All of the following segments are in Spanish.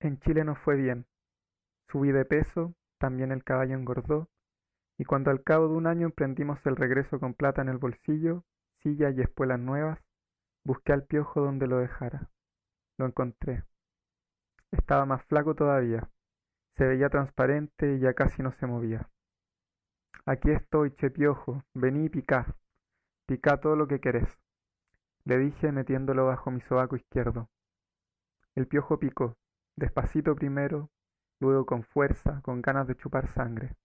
En Chile nos fue bien. Subí de peso, también el caballo engordó, y cuando al cabo de un año emprendimos el regreso con plata en el bolsillo, silla y espuelas nuevas, busqué al piojo donde lo dejara. Lo encontré. Estaba más flaco todavía. Se veía transparente y ya casi no se movía. Aquí estoy, che piojo, vení y picá. Picá todo lo que querés. Le dije metiéndolo bajo mi sobaco izquierdo. El piojo picó, despacito primero, luego con fuerza, con ganas de chupar sangre.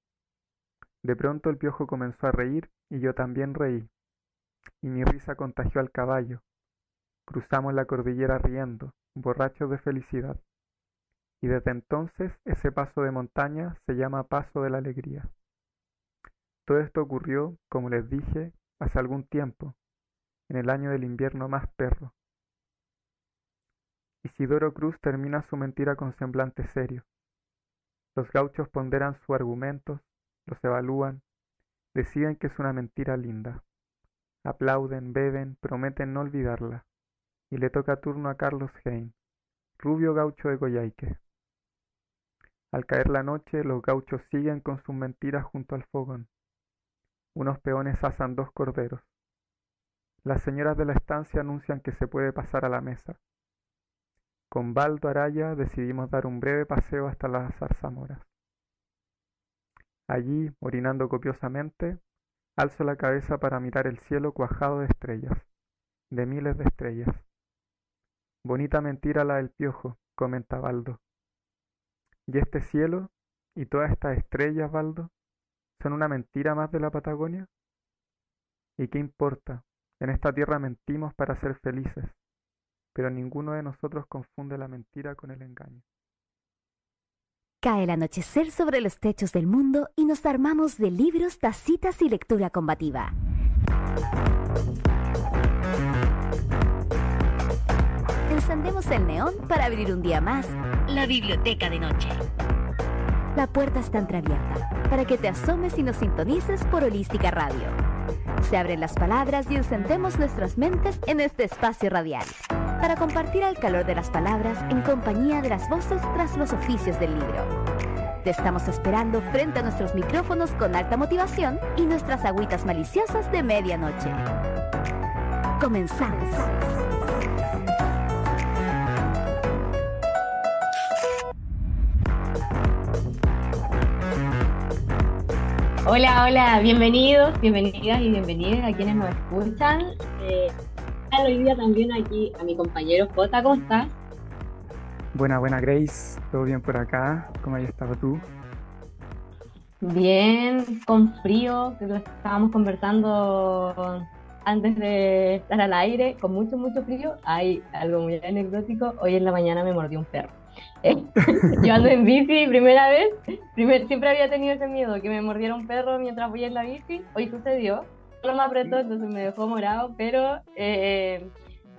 De pronto el piojo comenzó a reír y yo también reí, y mi risa contagió al caballo. Cruzamos la cordillera riendo, borrachos de felicidad. Y desde entonces ese paso de montaña se llama Paso de la Alegría. Todo esto ocurrió, como les dije, hace algún tiempo, en el año del invierno más perro. Isidoro Cruz termina su mentira con semblante serio. Los gauchos ponderan sus argumentos, los evalúan, deciden que es una mentira linda. Aplauden, beben, prometen no olvidarla. Y le toca turno a Carlos Hein, rubio gaucho de Goyaique. Al caer la noche, los gauchos siguen con sus mentiras junto al fogón. Unos peones asan dos corderos. Las señoras de la estancia anuncian que se puede pasar a la mesa. Con Baldo Araya decidimos dar un breve paseo hasta las zarzamoras. Allí, orinando copiosamente, alzo la cabeza para mirar el cielo cuajado de estrellas, de miles de estrellas. Bonita mentira la del piojo, comenta Baldo. ¿Y este cielo y todas estas estrellas, Baldo, son una mentira más de la Patagonia? ¿Y qué importa? En esta tierra mentimos para ser felices pero ninguno de nosotros confunde la mentira con el engaño. Cae el anochecer sobre los techos del mundo y nos armamos de libros, tacitas y lectura combativa. Encendemos el neón para abrir un día más la biblioteca de noche. La puerta está entreabierta para que te asomes y nos sintonices por Holística Radio. Se abren las palabras y encendemos nuestras mentes en este espacio radial para compartir el calor de las palabras en compañía de las voces tras los oficios del libro. Te estamos esperando frente a nuestros micrófonos con alta motivación y nuestras agüitas maliciosas de medianoche. Comenzamos. Hola, hola, bienvenidos, bienvenidas y bienvenidas a quienes nos escuchan. Eh, hoy día también aquí a mi compañero Jota, ¿cómo estás? Buena, buena Grace, todo bien por acá, ¿cómo has estado tú? Bien, con frío, que lo estábamos conversando antes de estar al aire, con mucho, mucho frío. Hay algo muy anecdótico, hoy en la mañana me mordió un perro. Yo ando en bici, primera vez, siempre había tenido ese miedo, que me mordiera un perro mientras voy en la bici, hoy sucedió, no me apretó, entonces me dejó morado, pero eh,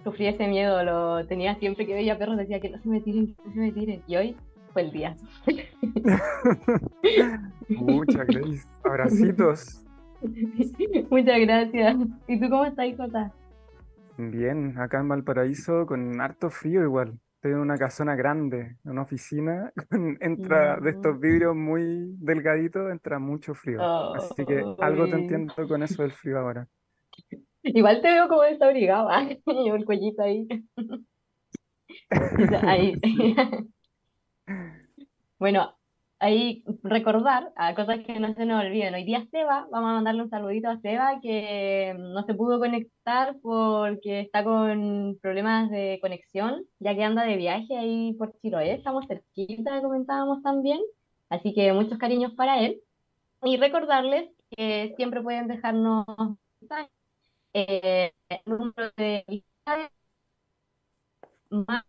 sufrí ese miedo, lo tenía siempre que veía perros, decía que no se me tiren, que no se me tiren, y hoy fue el día. Muchas gracias, abracitos. Muchas gracias. ¿Y tú cómo estás, Jota? Bien, acá en Valparaíso con harto frío igual. Estoy en una casona grande, en una oficina, entra de estos vidrios muy delgaditos, entra mucho frío. Así que algo te entiendo con eso del frío ahora. Igual te veo como desabrigado, llevo el cuellito ahí. ahí. bueno, ahí recordar a cosas que no se nos olviden. Hoy día Seba, vamos a mandarle un saludito a Seba que no se pudo conectar porque está con problemas de conexión, ya que anda de viaje ahí por Chiloé, estamos cerquita, comentábamos también, así que muchos cariños para él. Y recordarles que siempre pueden dejarnos eh, el de más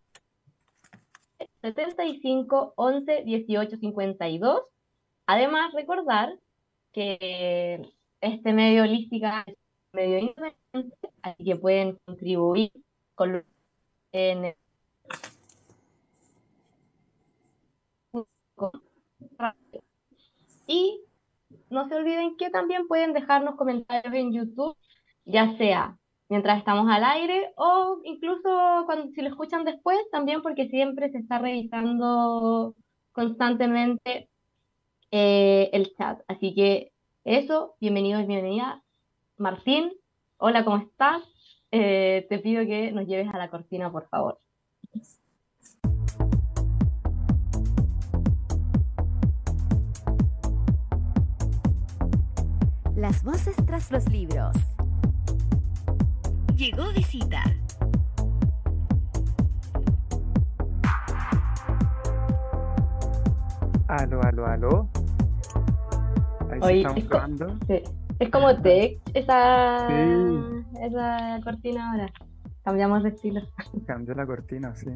75 11 18 52. Además, recordar que este medio holística es un medio independiente, así que pueden contribuir con en y no se olviden que también pueden dejarnos comentarios en YouTube, ya sea mientras estamos al aire o incluso cuando, si lo escuchan después también porque siempre se está revisando constantemente eh, el chat. Así que eso, bienvenido y bienvenida. Martín, hola, ¿cómo estás? Eh, te pido que nos lleves a la cortina, por favor. Las voces tras los libros. Llegó visita. Aló, aló, aló. Ahí estamos es, es como tech esa, esa cortina ahora. Cambiamos de estilo. Cambió la cortina, sí.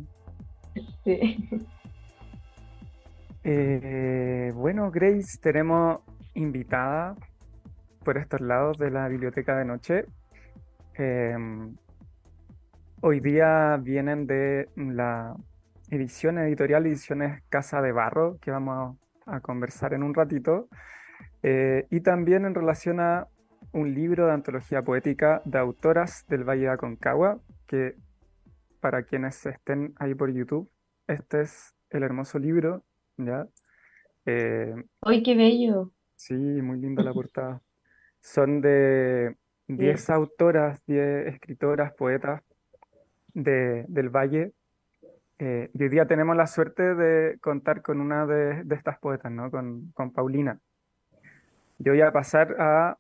Sí. Eh, bueno, Grace, tenemos invitada por estos lados de la biblioteca de noche. Em, hoy día vienen de la edición editorial Ediciones Casa de Barro, que vamos a, conversar en un ratito, eh, y también en relación a un libro de antología poética de autoras del Valle de Aconcagua, que para quienes estén ahí por YouTube, este es el hermoso libro, ¿ya? Eh, ¡Ay, qué bello! Sí, muy linda la portada. Son de 10 autoras, 10 escritoras, poetas de, del Valle. Eh, y hoy día tenemos la suerte de contar con una de, estas poetas, ¿no? Con, con Paulina. Yo voy a pasar a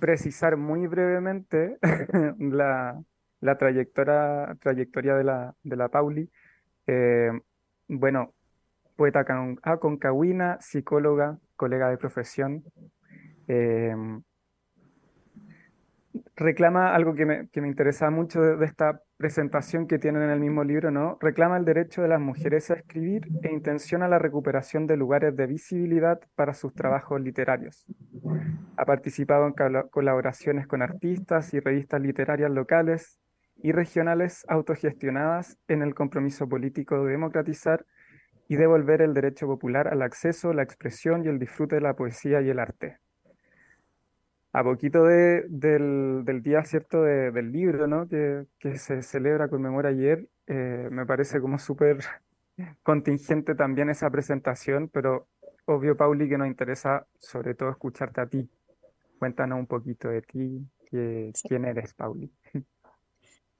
precisar muy brevemente la, la trayectoria, trayectoria de la, de la Pauli. Eh, bueno, poeta aconcagüina, psicóloga, colega de profesión. Eh, reclama algo que me, interesa mucho de, esta presentación que tienen en el mismo libro, ¿no? Reclama el derecho de las mujeres a escribir e intenciona la recuperación de lugares de visibilidad para sus trabajos literarios. Ha participado en colaboraciones con artistas y revistas literarias locales y regionales autogestionadas en el compromiso político de democratizar y devolver el derecho popular al acceso, la expresión y el disfrute de la poesía y el arte a poquito de, del, del, día cierto del libro, ¿no? Que, que, se celebra, conmemora ayer, eh, me parece como súper contingente también esa presentación, pero obvio, Pauli, que nos interesa sobre todo escucharte a ti. Cuéntanos un poquito de ti, quién eres, Pauli.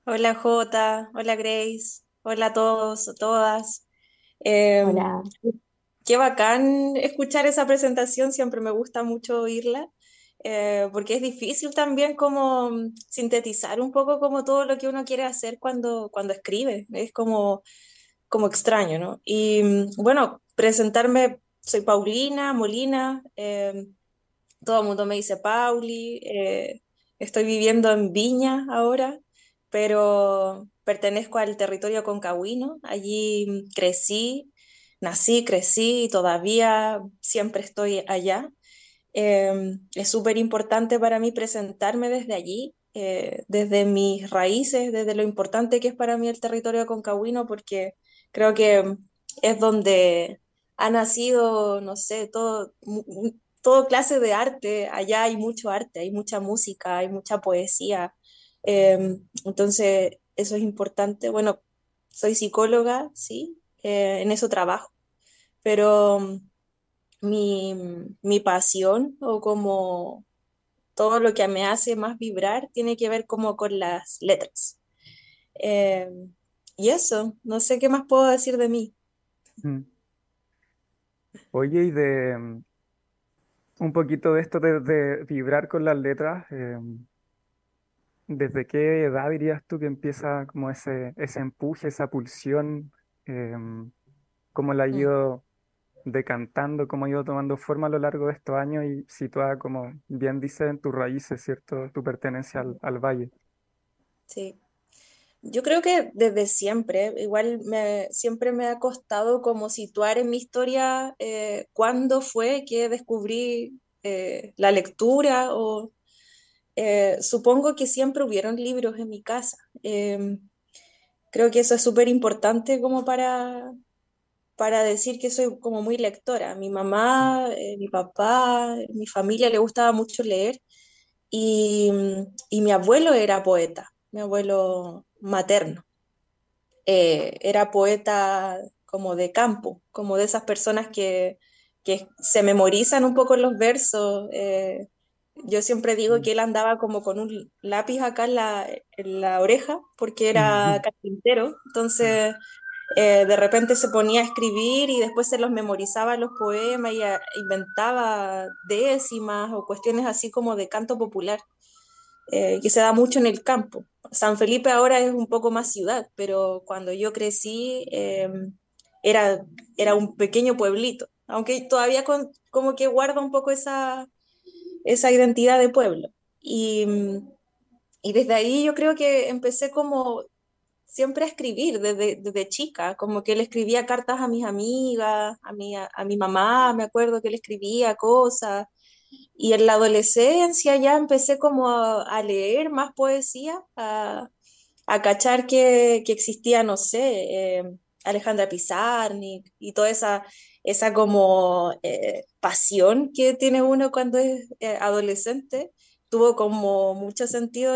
Hola Jota, hola Grace, hola a todos, todas. Em, hola. Qué bacán escuchar esa presentación, siempre me gusta mucho oírla. Eh, porque es difícil también como mm, sintetizar un poco como todo lo que uno quiere hacer cuando, cuando escribe, es como, como extraño, ¿no? Y mm, bueno, presentarme, soy Paulina Molina, eh, todo el mundo me dice Pauli, eh, estoy viviendo en Viña ahora, pero pertenezco al territorio concagüino, allí mm, crecí, nací, crecí y todavía siempre estoy allá. Em, es súper importante para mí presentarme desde allí, eh, desde mis raíces, desde lo importante que es para mí el territorio concagüino, porque creo que es donde ha nacido, no sé, todo, todo clase de arte. Allá hay mucho arte, hay mucha música, hay mucha poesía. Em, entonces, eso es importante. Bueno, soy psicóloga, sí, eh, en eso trabajo, pero mi, mi pasión o como todo lo que me hace más vibrar tiene que ver como con las letras. Eh, y eso, no sé qué más puedo decir de mí. Mm. Oye, y de mm, un poquito de esto de, vibrar con las letras, eh, ¿desde qué edad dirías tú que empieza como ese, ese empuje, esa pulsión? Eh, ¿cómo la ha mm. ido decantando, cómo ha ido tomando forma a lo largo de estos años y situada, como bien dice, en tus raíces, ¿cierto? Tu pertenencia al, al valle. Sí. Yo creo que desde siempre, igual siempre me ha costado como situar en mi historia eh, cuándo fue que descubrí eh, la lectura o eh, supongo que siempre hubieron libros en mi casa. Em, creo que eso es súper importante como para, para decir que soy como muy lectora. Mi mamá, eh, mi papá, mi familia le gustaba mucho leer y, mi abuelo era poeta, mi abuelo materno. Eh, era poeta como de campo, como de esas personas que, que se memorizan un poco los versos. Eh, yo siempre digo mm. que él andaba como con un lápiz acá en la, en la oreja, porque era carpintero, entonces eh, de repente se ponía a escribir y después se los memorizaba los poemas y inventaba décimas o cuestiones así como de canto popular, eh, que se da mucho en el campo. San Felipe ahora es un poco más ciudad, pero cuando yo crecí em, era, era un pequeño pueblito, aunque todavía como que guarda un poco esa, esa identidad de pueblo. Y, y desde ahí yo creo que empecé como siempre a escribir desde, chica, como que le escribía cartas a mis amigas, a mi, a, mi mamá, me acuerdo que le escribía cosas. Y en la adolescencia ya empecé como a, leer más poesía, a, a cachar que, que, existía, no sé, eh, Alejandra Pizarnik y toda esa, esa como eh, pasión que tiene uno cuando es eh, adolescente tuvo como mucho sentido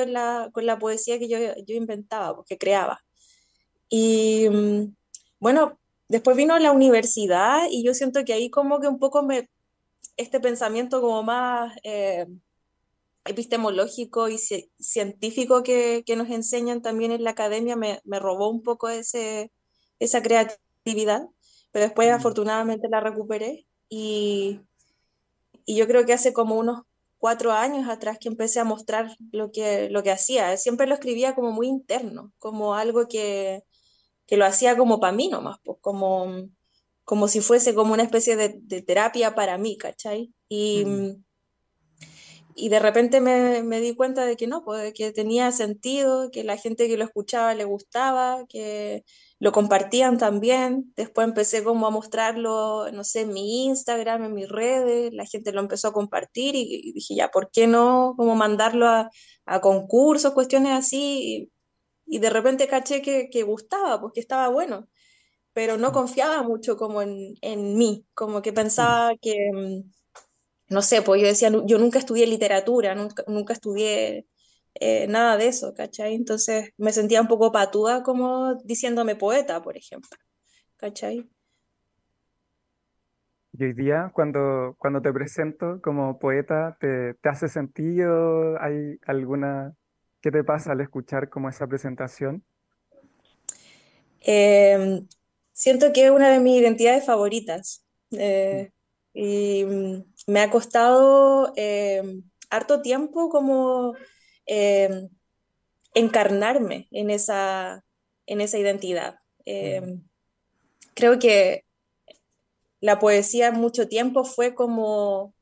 con la poesía que yo, yo inventaba, porque creaba. Y mm, bueno, después vino la universidad y yo siento que ahí como que un poco me, este pensamiento como más eh, epistemológico y científico que, que, nos enseñan también en la academia me, me robó un poco ese, esa creatividad, pero después afortunadamente la recuperé y, y yo creo que hace como unos cuatro años atrás que empecé a mostrar lo que, lo que hacía. Siempre lo escribía como muy interno, como algo que, que lo hacía como para mí nomás, pues, como, como si fuese como una especie de, terapia para mí, ¿cachai? Y, mm. y de repente me, me, di cuenta de que no, pues, que tenía sentido, que la gente que lo escuchaba le gustaba, que lo compartían también. Después empecé como a mostrarlo, no sé, en mi Instagram, en mis redes, la gente lo empezó a compartir y, dije, ya, ¿por qué no como mandarlo a, a concursos, cuestiones así? Y de repente caché que, que gustaba, porque estaba bueno, pero no confiaba mucho como en, en mí, como que pensaba que, mm, no sé, pues yo decía, yo nunca estudié literatura, nunca, nunca estudié eh, nada de eso, ¿cachai? Entonces me sentía un poco patuda como diciéndome poeta, por ejemplo, ¿cachai? Y hoy día, cuando, cuando te presento como poeta, ¿te, te hace sentido? ¿Hay alguna ¿Qué te pasa al escuchar como esa presentación? Em, siento que es una de mis identidades favoritas eh, y mm, me ha costado em, harto tiempo como em, encarnarme en esa, en esa identidad. creo que la poesía mucho tiempo fue como,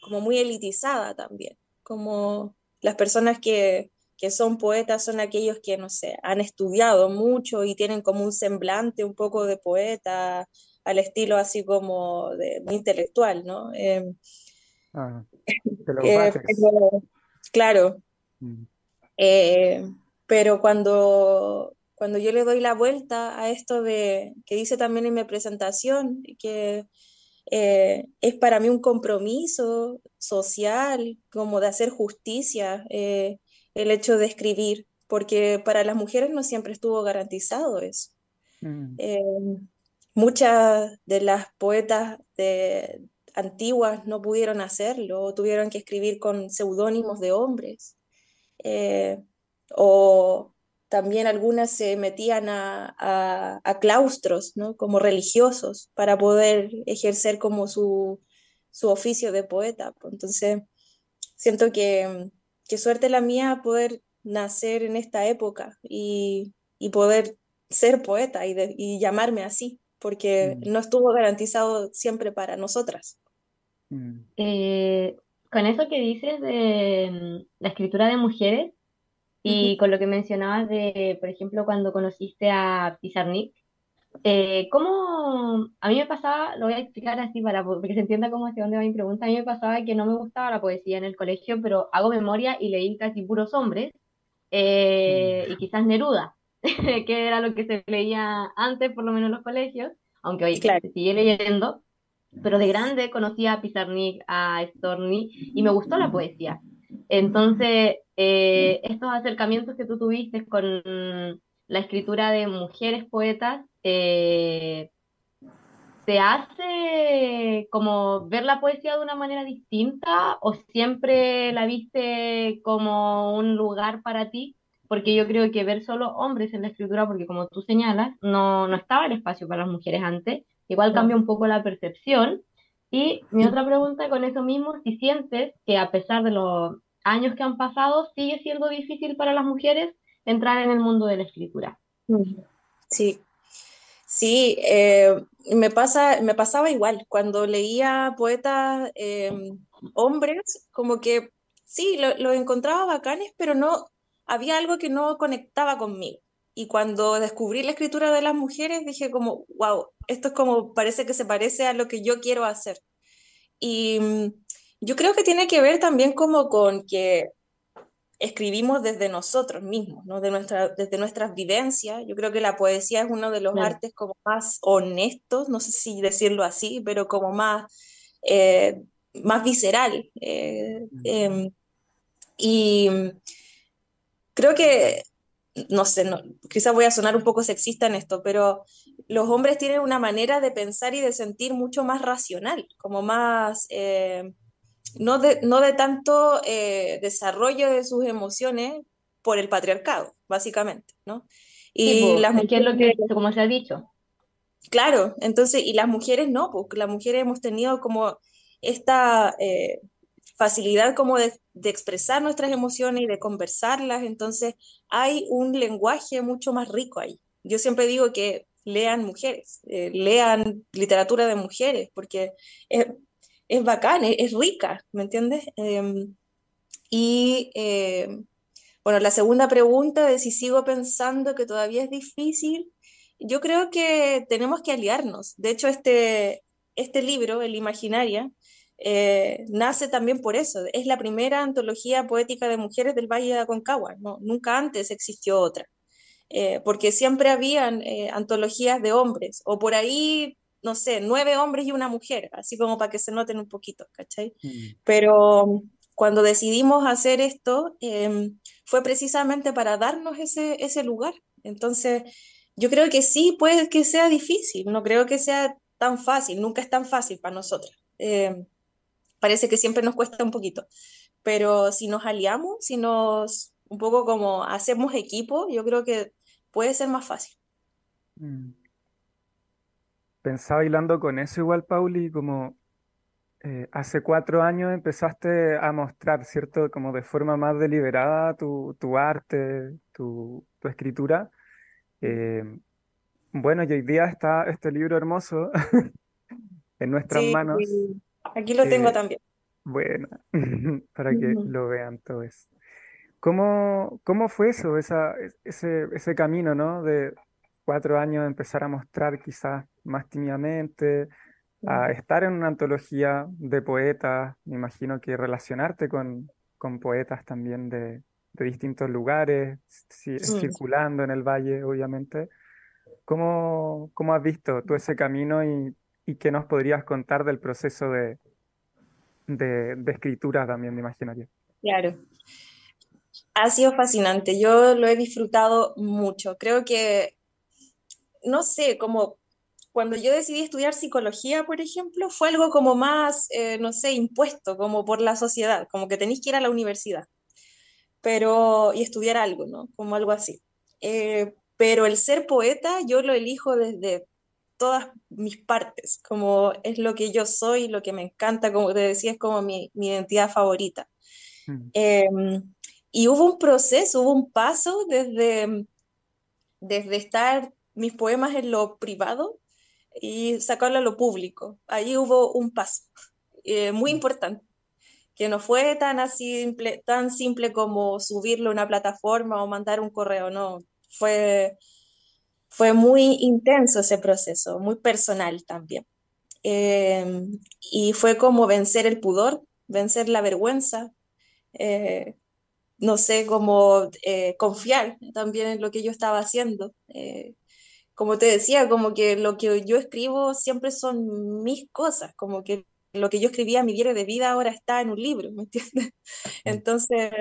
como muy elitizada también, como las personas que, que son poetas son aquellos que, no sé, han estudiado mucho y tienen como un semblante un poco de poeta, al estilo así como de intelectual, ¿no? Em, ah, eh, claro. Mm. Eh, pero cuando, cuando yo le doy la vuelta a esto de que dice también en mi presentación, que eh, es para mí un compromiso social, como de hacer justicia, el hecho de escribir, porque para las mujeres no siempre estuvo garantizado eso. Mm. Eh, muchas de las poetas de, antiguas no pudieron hacerlo, tuvieron que escribir con seudónimos de hombres, eh, o también algunas se metían a, a, claustros, ¿no? como religiosos, para poder ejercer como su, su oficio de poeta. Entonces, siento que qué suerte la mía poder nacer en esta época y, poder ser poeta y, llamarme así, porque mm. no estuvo garantizado siempre para nosotras. Mm. Eh, con eso que dices de mm, la escritura de mujeres y con lo que mencionabas de, por ejemplo, cuando conociste a Pizarnik, eh, ¿cómo? A mí me pasaba, lo voy a explicar así para que se entienda cómo hacia dónde va mi pregunta. A mí me pasaba que no me gustaba la poesía en el colegio, pero hago memoria y leí casi puros hombres eh, y quizás Neruda, que era lo que se leía antes, por lo menos en los colegios, aunque hoy claro. se sigue leyendo. Pero de grande conocí a Pizarnik, a Storni y me gustó la poesía. Entonces, eh, estos acercamientos que tú tuviste con la escritura de mujeres poetas, eh, ¿te hace como ver la poesía de una manera distinta o siempre la viste como un lugar para ti? Porque yo creo que ver solo hombres en la escritura, porque como tú señalas, no, no estaba el espacio para las mujeres antes, igual cambia un poco la percepción. Y mi otra pregunta con eso mismo, si sientes que a pesar de los años que han pasado, sigue siendo difícil para las mujeres entrar en el mundo de la escritura. Sí, sí, eh, me, pasa, me pasaba igual. Cuando leía poetas em, hombres, como que sí, los lo encontraba bacanes, pero no, había algo que no conectaba conmigo. Y cuando descubrí la escritura de las mujeres, dije como, wow, esto es como, parece que se parece a lo que yo quiero hacer. Y mm, yo creo que tiene que ver también como con que escribimos desde nosotros mismos, ¿no? de nuestra, desde nuestras vivencias. Yo creo que la poesía es uno de los artes como más honestos, no sé si decirlo así, pero como más, eh, más visceral. Eh, em, y creo que, no sé, no, quizás voy a sonar un poco sexista en esto, pero los hombres tienen una manera de pensar y de sentir mucho más racional, como más... No de, no de tanto eh, desarrollo de sus emociones por el patriarcado, básicamente, ¿no? Y las mujeres, lo que, como se ha dicho. Claro, entonces, y las mujeres no, porque las mujeres hemos tenido como esta eh, facilidad como de, expresar nuestras emociones y de conversarlas, entonces hay un lenguaje mucho más rico ahí. Yo siempre digo que lean mujeres, eh, lean literatura de mujeres, porque es bacán, es, rica, ¿me entiendes? Em, y em, bueno, la segunda pregunta de si sigo pensando que todavía es difícil, yo creo que tenemos que aliarnos. De hecho, este, este libro, El Imaginaria, eh, nace también por eso. Es la primera antología poética de mujeres del Valle de Aconcagua. ¿no? Nunca antes existió otra. Eh, porque siempre habían eh, antologías de hombres, o por ahí no sé, nueve hombres y una mujer, así como para que se noten un poquito, ¿cachai? Mm. Pero cuando decidimos hacer esto, em, fue precisamente para darnos ese, ese lugar. Entonces, yo creo que sí, puede que sea difícil, no creo que sea tan fácil, nunca es tan fácil para nosotras. Em, parece que siempre nos cuesta un poquito, pero si nos aliamos, si nos un poco como hacemos equipo, yo creo que puede ser más fácil. Mm pensaba hilando con eso igual, Pauli, como eh, hace cuatro años empezaste a mostrar, ¿cierto? Como de forma más deliberada tu, arte, tu, escritura. Eh, bueno, y hoy día está este libro hermoso en nuestras manos. Aquí lo tengo también. Bueno, para que lo vean todos. ¿Cómo, cómo fue eso, esa, ese, ese camino, ¿no? De cuatro años empezar a mostrar quizás más tímidamente, a estar en una antología de poetas, me imagino que relacionarte con, con poetas también de, de distintos lugares, circulando en el valle, obviamente. ¿Cómo, ¿Cómo, has visto tú ese camino y, y, qué nos podrías contar del proceso de, de, de escritura también, me imaginaría? Claro. Ha sido fascinante, yo lo he disfrutado mucho. Creo que, no sé, como cuando yo decidí estudiar psicología, por ejemplo, fue algo como más, eh, no sé, impuesto, como por la sociedad, como que tenéis que ir a la universidad, pero, y estudiar algo, ¿no? Como algo así. Eh, pero el ser poeta yo lo elijo desde todas mis partes, como es lo que yo soy, lo que me encanta, como te decía, es como mi, mi identidad favorita. Mm. Em, y hubo un proceso, hubo un paso desde, desde estar mis poemas en lo privado y sacarlo a lo público. Ahí hubo un paso eh, muy mm. importante, que no fue tan, simple, tan simple como subirlo a una plataforma o mandar un correo, no, fue, fue muy intenso ese proceso, muy personal también. Em, y fue como vencer el pudor, vencer la vergüenza, eh, no sé, cómo eh, confiar también en lo que yo estaba haciendo como te decía, como que lo que yo escribo siempre son mis cosas, como que lo que yo escribía, mi diario de vida, ahora está en un libro, ¿me entiendes? Entonces,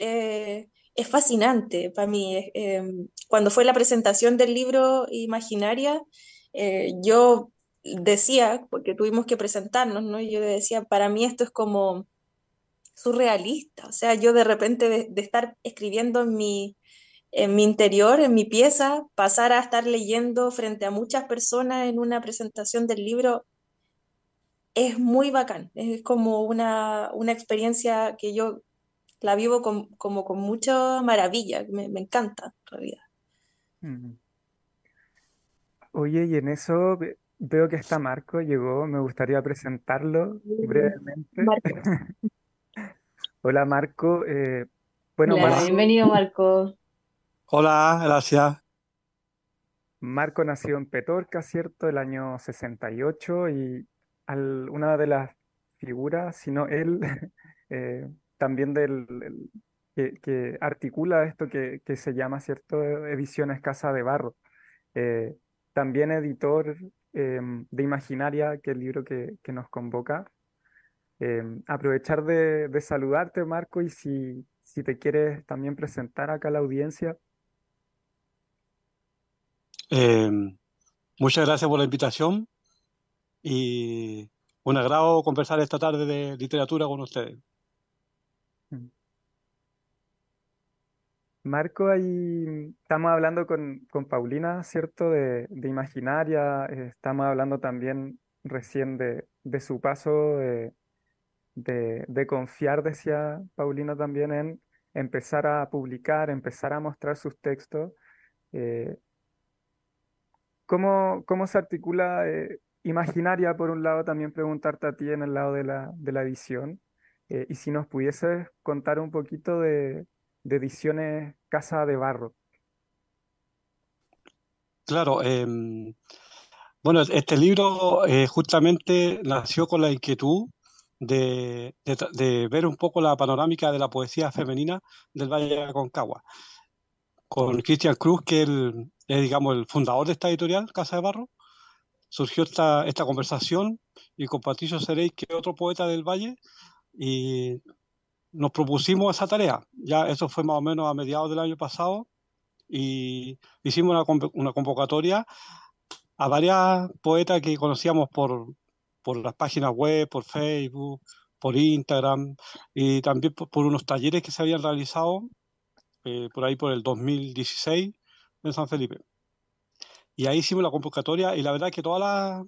eh, es fascinante para mí. Em, cuando fue la presentación del libro Imaginaria, eh, yo decía, porque tuvimos que presentarnos, ¿no? yo decía, para mí esto es como surrealista, o sea, yo de repente de, estar escribiendo en mi, en mi interior, en mi pieza, pasar a estar leyendo frente a muchas personas en una presentación del libro, es muy bacán, es como una, una experiencia que yo la vivo como con mucha maravilla, me, me encanta en realidad. Oye, y en eso veo que está Marco, llegó, me gustaría presentarlo brevemente. Hola Marco, eh, bueno, bienvenido Marco. Hola, gracias. Marco nació en Petorca, ¿cierto? El año 68 y una de las figuras, sino él, eh, también del, que, articula esto que, se llama, ¿cierto? Ediciones Casa de Barro. Eh, también editor em, de Imaginaria, que es el libro que, nos convoca. Em, aprovechar de, saludarte, Marco, y si, si te quieres también presentar acá a la audiencia. Em, muchas gracias por la invitación y un agrado conversar esta tarde de literatura con ustedes. Marco, ahí estamos hablando con, Paulina, ¿cierto? De, Imaginaria, eh, estamos hablando también recién de, su paso de, de, confiar, decía Paulina también, en empezar a publicar, empezar a mostrar sus textos. Eh, ¿cómo, se articula eh, Imaginaria, por un lado, también preguntarte a ti en el lado de la, de la edición? y si nos pudieses contar un poquito de de ediciones Casa de Barro. Claro, em, bueno, este libro eh, justamente nació con la inquietud de, ver un poco la panorámica de la poesía femenina del Valle de Aconcagua. Con Cristian Cruz, que es, digamos, el fundador de esta editorial, Casa de Barro, surgió esta, esta conversación y con Patricio Seréis, que es otro poeta del Valle, y nos propusimos esa tarea. Ya eso fue más o menos a mediados del año pasado y hicimos una, convocatoria a varias poetas que conocíamos por, por las páginas web, por Facebook, por Instagram y también por, unos talleres que se habían realizado eh, por ahí por el 2016 en San Felipe. Y ahí hicimos la convocatoria y la verdad es que todas las,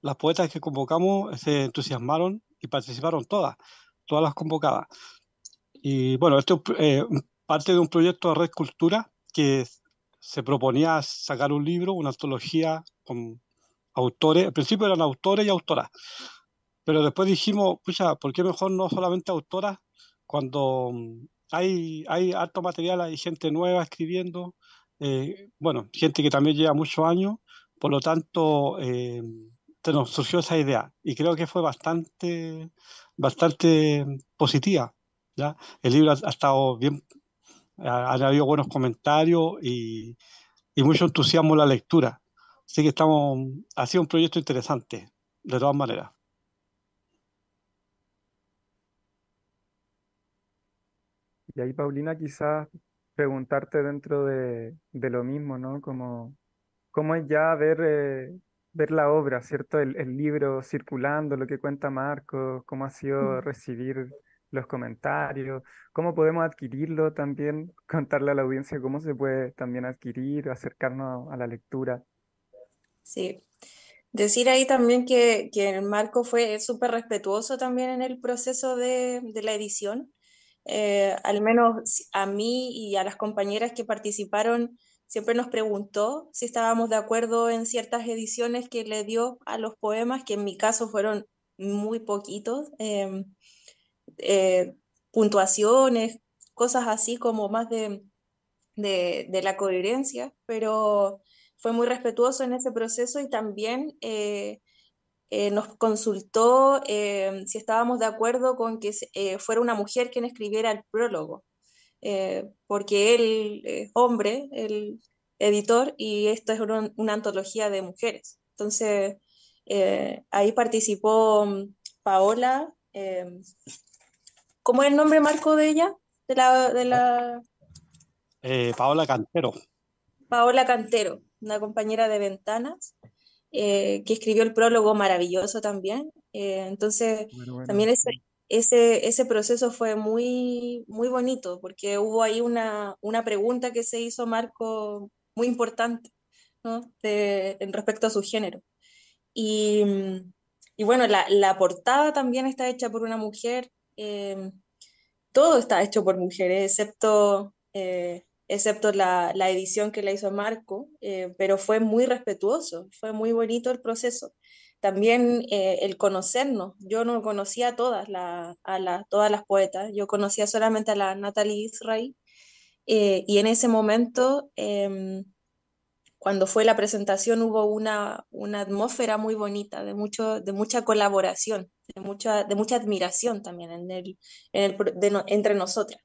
las poetas que convocamos se entusiasmaron y participaron todas, todas las convocadas. Y bueno, esto es eh, parte de un proyecto de Red Cultura que se proponía sacar un libro, una antología con autores, al principio eran autores y autoras, pero después dijimos, pucha, ¿por qué mejor no solamente autoras cuando hay, hay alto material, hay gente nueva escribiendo, eh, bueno, gente que también lleva muchos años, por lo tanto, eh, nos surgió esa idea y creo que fue bastante, bastante positiva. El libro ha, estado bien, ha, habido buenos comentarios y, mucho entusiasmo en la lectura. Así que estamos, ha sido un proyecto interesante, de todas maneras. Y ahí, Paulina, quizás preguntarte dentro de, lo mismo, ¿no? Como, ¿Cómo es ya ver, eh, ver la obra, ¿cierto? El, el, libro circulando, lo que cuenta Marcos, cómo ha sido recibir los comentarios, cómo podemos adquirirlo también, contarle a la audiencia cómo se puede también adquirir, acercarnos a la lectura. Sí, decir ahí también que, que Marco fue súper respetuoso también en el proceso de, la edición. Eh, al menos a mí y a las compañeras que participaron, siempre nos preguntó si estábamos de acuerdo en ciertas ediciones que le dio a los poemas, que en mi caso fueron muy poquitos. Em, eh, puntuaciones, cosas así como más de, de, la coherencia, pero fue muy respetuoso en ese proceso y también eh, eh, nos consultó si estábamos de acuerdo con que fuera una mujer quien escribiera el prólogo, porque él es hombre, el editor, y esto es una, una antología de mujeres. Entonces, ahí participó Paola, eh, ¿cómo es el nombre marco de ella? De la, de la... Eh, Paola Cantero. Paola Cantero, una compañera de Ventanas, que escribió el prólogo maravilloso también. entonces, también ese, ese, ese, proceso fue muy, muy bonito, porque hubo ahí una, una pregunta que se hizo Marco muy importante, ¿no? De, en respecto a su género. Y, y bueno, la, la, portada también está hecha por una mujer. Eh, todo está hecho por mujeres, excepto, eh, excepto la, la, edición que la hizo Marco, eh, pero fue muy respetuoso, fue muy bonito el proceso. También el conocernos, yo no conocía a todas, la, todas las poetas, yo conocía solamente a la Natalie Israel, y en ese momento em, cuando fue la presentación hubo una, una atmósfera muy bonita, de, mucho, de mucha colaboración, de mucha, de mucha admiración también en el, entre nosotras.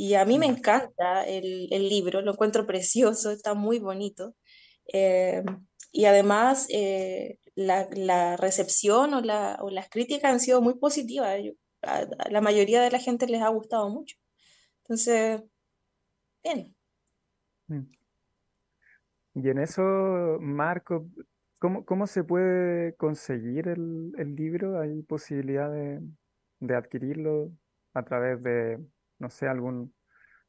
Y a mí me encanta el, el, libro, lo encuentro precioso, está muy bonito. Eh, y además eh, la, la, recepción o, la, o, las críticas han sido muy positivas. a, la mayoría de la gente les ha gustado mucho. Entonces, bien. Mm. Y en eso, Marco, ¿cómo, cómo se puede conseguir el, el libro? ¿Hay posibilidad de, de adquirirlo a través de, no sé, algún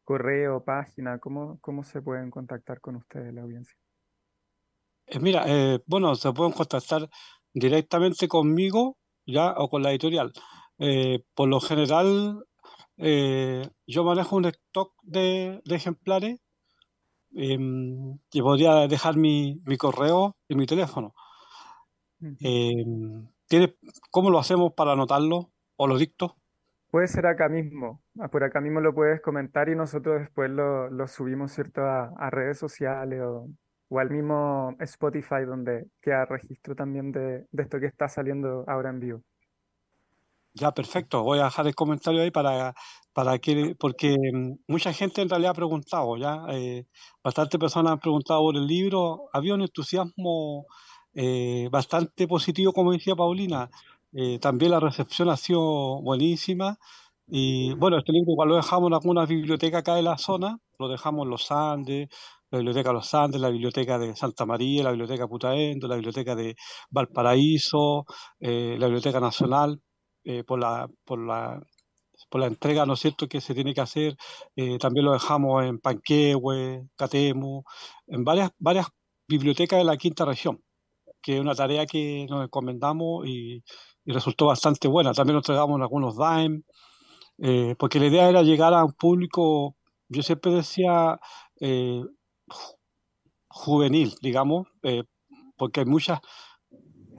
correo, página? ¿Cómo, cómo se pueden contactar con ustedes, la audiencia? Eh, mira, eh, bueno, se pueden contactar directamente conmigo ya o con la editorial. Eh, por lo general, yo manejo un stock de, de ejemplares Em, y podría dejar mi, mi, correo y mi teléfono. Em, ¿tiene, ¿Cómo lo hacemos para anotarlo o lo dicto? Puede ser acá mismo, ah, por acá mismo lo puedes comentar y nosotros después lo, subimos ¿cierto? A, redes sociales o, al mismo Spotify donde queda registro también de, esto que está saliendo ahora en vivo. Ya, perfecto. Voy a dejar el comentario ahí para, para que, porque mm, mucha gente en realidad ha preguntado, ya, eh, bastantes personas han preguntado por el libro. Había un entusiasmo eh, bastante positivo, como decía Paulina. Eh, también la recepción ha sido buenísima. Y bueno, este libro igual lo dejamos en alguna biblioteca acá de la zona, lo dejamos en Los Andes, la Biblioteca Los Andes, la Biblioteca de Santa María, la Biblioteca Putaendo, la Biblioteca de Valparaíso, la Biblioteca Nacional eh, por, la, por, la, por la entrega, ¿no es cierto?, que se tiene que hacer. Eh, también lo dejamos en Panquehue, Catemu, en varias, varias bibliotecas de la quinta región, que es una tarea que nos encomendamos y, resultó bastante buena. También nos entregamos algunos DAEM, eh, porque la idea era llegar a un público, yo siempre decía, juvenil, digamos, porque hay muchas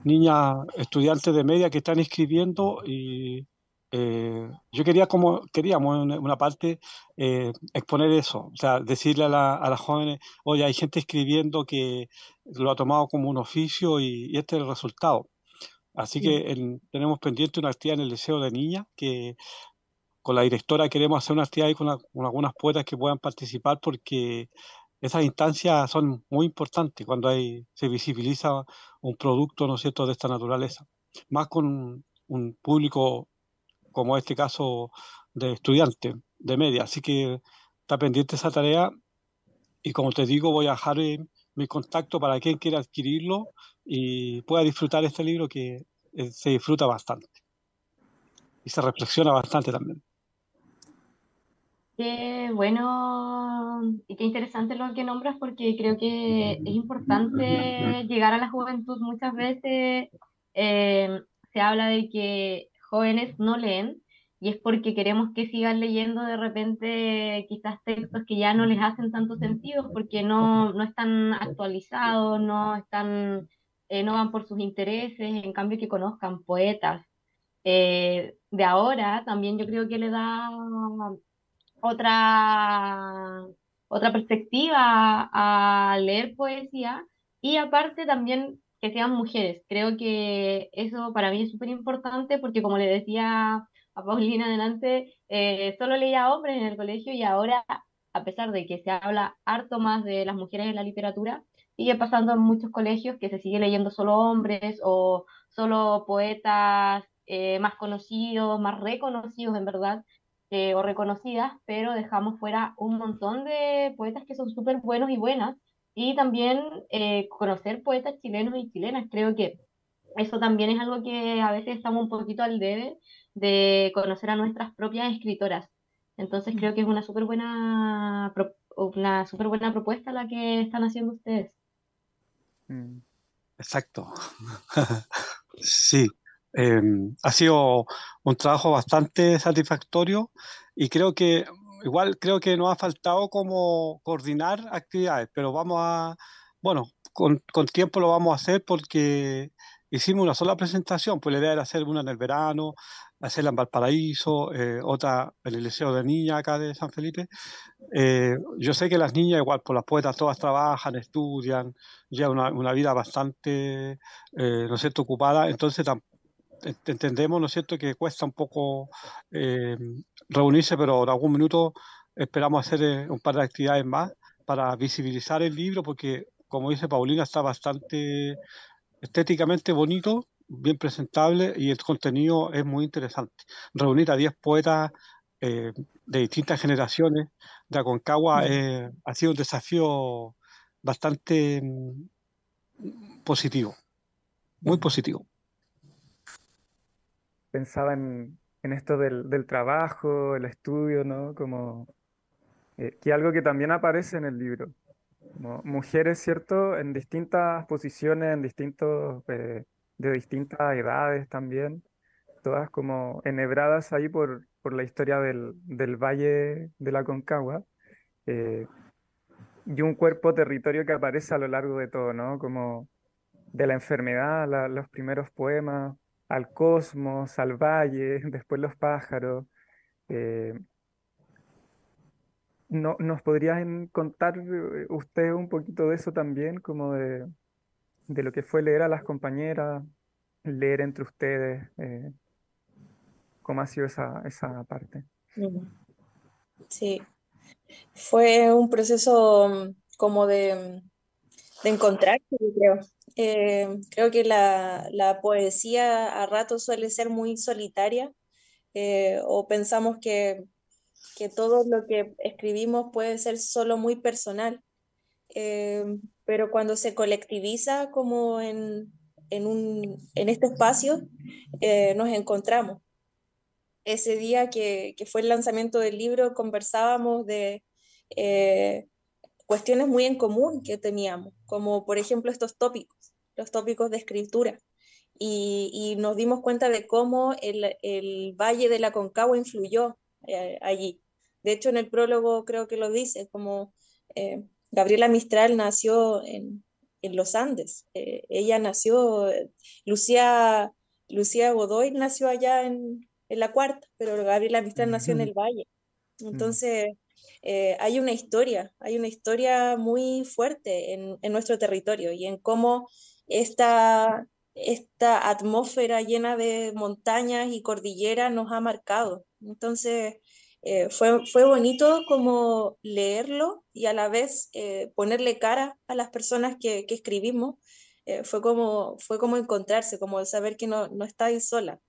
niñas estudiantes de media que están escribiendo y eh, yo quería como queríamos en una parte eh, exponer eso, o sea, decirle a, la, a, las jóvenes, oye, hay gente escribiendo que lo ha tomado como un oficio y, este es el resultado. Así que tenemos pendiente una actividad en el Liceo de Niñas que con la directora queremos hacer una actividad ahí con, con algunas poetas que puedan participar porque esas instancias son muy importantes cuando hay, se visibiliza un producto, ¿no es cierto?, de esta naturaleza. Más con un público como este caso de estudiantes de media. Así que está pendiente esa tarea y como te digo, voy a dejar mi contacto para quien quiera adquirirlo y pueda disfrutar este libro que eh, se disfruta bastante y se reflexiona bastante también. Qué bueno y qué interesante lo que nombras porque creo que es importante llegar a la juventud. Muchas veces eh, se habla de que jóvenes no leen y es porque queremos que sigan leyendo de repente quizás textos que ya no les hacen tanto sentido porque no, no están actualizados, no, están, eh, no van por sus intereses, en cambio que conozcan poetas. Eh, de ahora también yo creo que le da otra, otra perspectiva a leer poesía y aparte también que sean mujeres. Creo que eso para mí es súper importante porque como le decía a Paulina adelante, eh, solo leía hombres en el colegio y ahora, a pesar de que se habla harto más de las mujeres en la literatura, sigue pasando en muchos colegios que se sigue leyendo solo hombres o solo poetas eh, más conocidos, más reconocidos en verdad, eh, o reconocidas, pero dejamos fuera un montón de poetas que son súper buenos y buenas, y también conocer poetas chilenos y chilenas. Creo que eso también es algo que a veces estamos un poquito al debe de conocer a nuestras propias escritoras. Entonces creo que es una súper buena, una super buena propuesta la que están haciendo ustedes. Mm. Exacto. sí, em, ha sido un trabajo bastante satisfactorio y creo que igual creo que nos ha faltado como coordinar actividades, pero vamos a, bueno, con, con tiempo lo vamos a hacer porque hicimos una sola presentación, pues la idea era hacer una en el verano, hacerla en Valparaíso, eh, otra en el Liceo de Niñas acá de San Felipe. Eh, yo sé que las niñas, igual, por pues las poetas todas trabajan, estudian, llevan una, una vida bastante, eh, ¿no es cierto?, ocupada, entonces entendemos, ¿no es cierto?, que cuesta un poco reunirse, pero en algún minuto esperamos hacer un par de actividades más para visibilizar el libro, porque, como dice Paulina, está bastante estéticamente bonito, bien presentable y el contenido es muy interesante. Reunir a 10 poetas eh, de distintas generaciones de Aconcagua eh, ha sido un desafío bastante mm, positivo, muy positivo. Pensaba en, esto del, trabajo, el estudio, ¿no? Como eh, que algo que también aparece en el libro, mujeres, ¿cierto? En distintas posiciones, en distintos, eh, de distintas edades también, todas como enhebradas ahí por, por la historia del, del Valle de la Concagua. Eh, y un cuerpo territorio que aparece a lo largo de todo, ¿no? Como de la enfermedad, los primeros poemas, al cosmos, al valle, después los pájaros. Eh, no, ¿Nos podrían contar eh, usted un poquito de eso también, como de, lo que fue leer a las compañeras, leer entre ustedes? Eh, ¿Cómo ha sido esa, esa parte? Sí, fue un proceso como de, de encontrarse, creo. Eh, creo que la, la, poesía a rato suele ser muy solitaria o pensamos que que todo lo que escribimos puede ser solo muy personal, eh, pero cuando se colectiviza como en, en, un, en este espacio, eh, nos encontramos. Ese día que, que, fue el lanzamiento del libro, conversábamos de eh, cuestiones muy en común que teníamos, como por ejemplo estos tópicos, los tópicos de escritura. Y, y nos dimos cuenta de cómo el, el Valle de la Concagua influyó allí. De hecho, en el prólogo creo que lo dice, como eh, Gabriela Mistral nació en, los Andes. Eh, ella nació, Lucía, Lucía Godoy nació allá en, la cuarta, pero Gabriela Mistral nació en el Valle. Mm. Entonces, eh, hay una historia, hay una historia muy fuerte en, nuestro territorio y en cómo esta, esta atmósfera llena de montañas y cordilleras nos ha marcado. Entonces, eh, fue, fue bonito como leerlo y a la vez eh, ponerle cara a las personas que, escribimos. Eh, fue, como, fue como encontrarse, como saber que no, no estáis sola.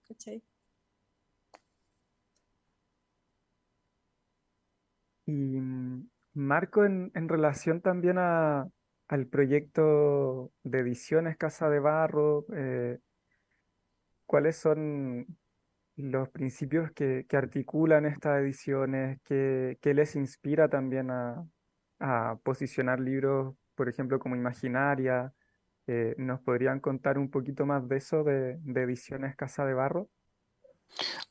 Y mm, Marco, en relación también a, al proyecto de ediciones Casa de Barro, ¿cuáles son los principios que, articulan estas ediciones, que, les inspira también a, posicionar libros, por ejemplo, como Imaginaria. Eh, ¿nos podrían contar un poquito más de eso, de, ediciones Casa de Barro?